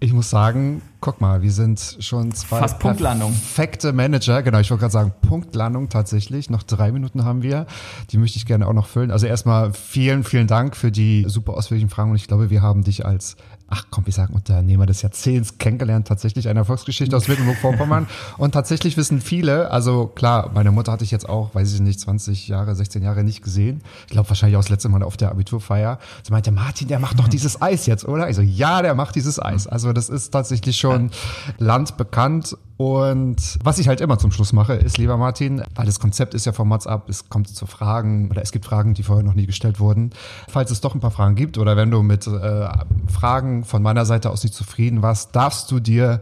ich muss sagen, guck mal, wir sind schon zwei Fast Punktlandung. perfekte Manager. Genau, ich wollte gerade sagen, Punktlandung tatsächlich. Noch drei Minuten haben wir. Die möchte ich gerne auch noch füllen. Also erstmal vielen, vielen Dank für die super ausführlichen Fragen und ich glaube, wir haben dich als ach komm, wir sagen Unternehmer des Jahrzehnts kennengelernt, tatsächlich eine Erfolgsgeschichte aus Mecklenburg-Vorpommern. (laughs) Und tatsächlich wissen viele, also klar, meine Mutter hatte ich jetzt auch, weiß ich nicht, 20 Jahre, 16 Jahre nicht gesehen. Ich glaube wahrscheinlich auch das letzte Mal auf der Abiturfeier. Sie meinte, Martin, der macht doch dieses Eis jetzt, oder? Ich so, ja, der macht dieses Eis. Also das ist tatsächlich schon landbekannt. Und was ich halt immer zum Schluss mache, ist, lieber Martin, weil das Konzept ist ja vom Mats ab, es kommt zu Fragen oder es gibt Fragen, die vorher noch nie gestellt wurden. Falls es doch ein paar Fragen gibt oder wenn du mit äh, Fragen von meiner Seite aus nicht zufrieden warst, darfst du dir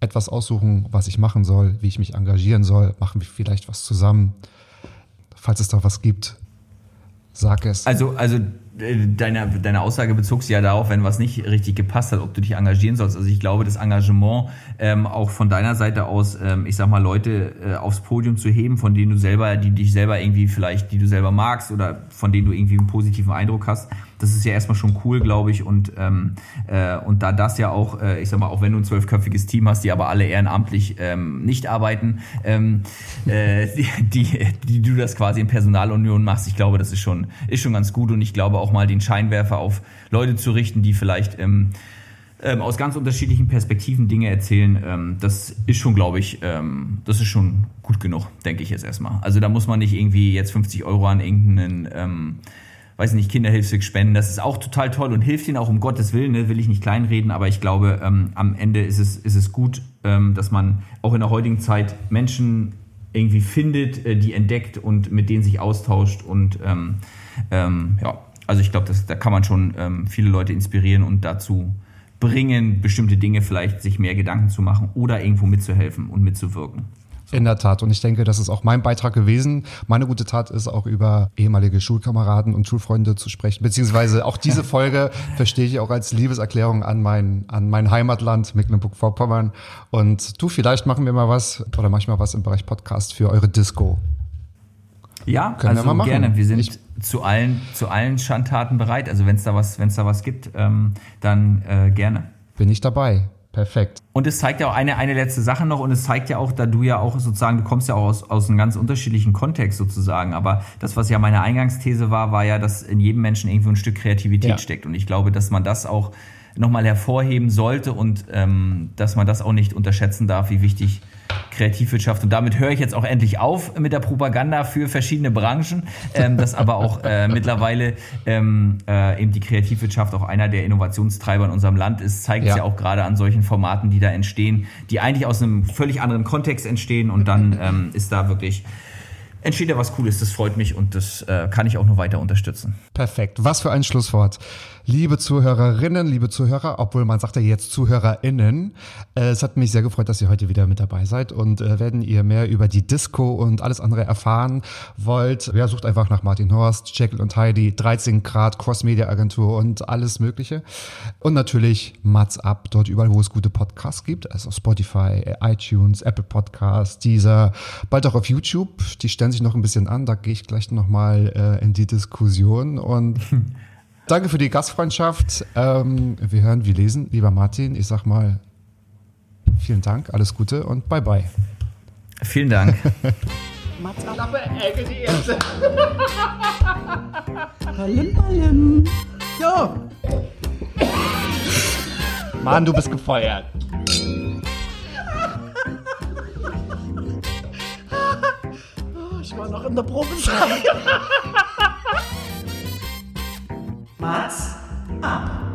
etwas aussuchen, was ich machen soll, wie ich mich engagieren soll, machen wir vielleicht was zusammen. Falls es doch was gibt, sag es. Also, also deine, deine Aussage bezog sich ja darauf, wenn was nicht richtig gepasst hat, ob du dich engagieren sollst. Also ich glaube, das Engagement ähm, auch von deiner Seite aus, ähm, ich sag mal, Leute äh, aufs Podium zu heben, von denen du selber, die dich selber irgendwie vielleicht, die du selber magst oder von denen du irgendwie einen positiven Eindruck hast, das ist ja erstmal schon cool, glaube ich. Und, ähm, äh, und da das ja auch, äh, ich sag mal, auch wenn du ein zwölfköpfiges Team hast, die aber alle ehrenamtlich ähm, nicht arbeiten, ähm, äh, (laughs) die, die, die du das quasi in Personalunion machst, ich glaube, das ist schon, ist schon ganz gut und ich glaube auch mal den Scheinwerfer auf Leute zu richten, die vielleicht ähm, ähm, aus ganz unterschiedlichen Perspektiven Dinge erzählen, ähm, das ist schon, glaube ich, ähm, das ist schon gut genug, denke ich jetzt erstmal. Also da muss man nicht irgendwie jetzt 50 Euro an irgendeinen, ähm, weiß nicht, Kinderhilfsweg spenden. Das ist auch total toll und hilft ihnen auch um Gottes Willen, ne, will ich nicht kleinreden, aber ich glaube, ähm, am Ende ist es, ist es gut, ähm, dass man auch in der heutigen Zeit Menschen irgendwie findet, äh, die entdeckt und mit denen sich austauscht und ähm, ähm, ja, also ich glaube, da kann man schon ähm, viele Leute inspirieren und dazu bringen, bestimmte Dinge vielleicht sich mehr Gedanken zu machen oder irgendwo mitzuhelfen und mitzuwirken. In der Tat. Und ich denke, das ist auch mein Beitrag gewesen. Meine gute Tat ist auch über ehemalige Schulkameraden und Schulfreunde zu sprechen. Beziehungsweise auch diese (laughs) Folge verstehe ich auch als Liebeserklärung an mein, an mein Heimatland Mecklenburg-Vorpommern. Und du, vielleicht machen wir mal was oder manchmal was im Bereich Podcast für eure Disco. Ja, Können also wir gerne. Wir sind ich zu allen, zu allen Schandtaten bereit. Also wenn es da was, wenn es da was gibt, ähm, dann äh, gerne. Bin ich dabei. Perfekt. Und es zeigt ja auch eine, eine letzte Sache noch und es zeigt ja auch, da du ja auch sozusagen, du kommst ja auch aus, aus einem ganz unterschiedlichen Kontext sozusagen, aber das, was ja meine Eingangsthese war, war ja, dass in jedem Menschen irgendwo ein Stück Kreativität ja. steckt und ich glaube, dass man das auch nochmal hervorheben sollte und ähm, dass man das auch nicht unterschätzen darf, wie wichtig Kreativwirtschaft. Und damit höre ich jetzt auch endlich auf mit der Propaganda für verschiedene Branchen, ähm, dass aber auch äh, mittlerweile ähm, äh, eben die Kreativwirtschaft auch einer der Innovationstreiber in unserem Land ist, zeigt ja. es ja auch gerade an solchen Formaten, die da entstehen, die eigentlich aus einem völlig anderen Kontext entstehen und dann ähm, ist da wirklich entsteht ja was Cooles. Das freut mich und das äh, kann ich auch nur weiter unterstützen. Perfekt. Was für ein Schlusswort. Liebe Zuhörerinnen, liebe Zuhörer, obwohl man sagt ja jetzt ZuhörerInnen, äh, es hat mich sehr gefreut, dass ihr heute wieder mit dabei seid und äh, wenn ihr mehr über die Disco und alles andere erfahren wollt, ja, sucht einfach nach Martin Horst, Jekyll und Heidi, 13 Grad, Cross-Media Agentur und alles mögliche. Und natürlich Mats Up, dort überall, wo es gute Podcasts gibt, also Spotify, iTunes, Apple Podcasts, dieser, bald auch auf YouTube, die stellen sich noch ein bisschen an, da gehe ich gleich nochmal äh, in die Diskussion und (laughs) Danke für die Gastfreundschaft. Ähm, wir hören, wir lesen. Lieber Martin, ich sag mal vielen Dank, alles Gute und bye bye. Vielen Dank. Klappe, Ecke, die erste. Ballim, ballim. So. Mann, du bist gefeuert. (laughs) Ich war noch in der Probezeit. (laughs) Mats ab.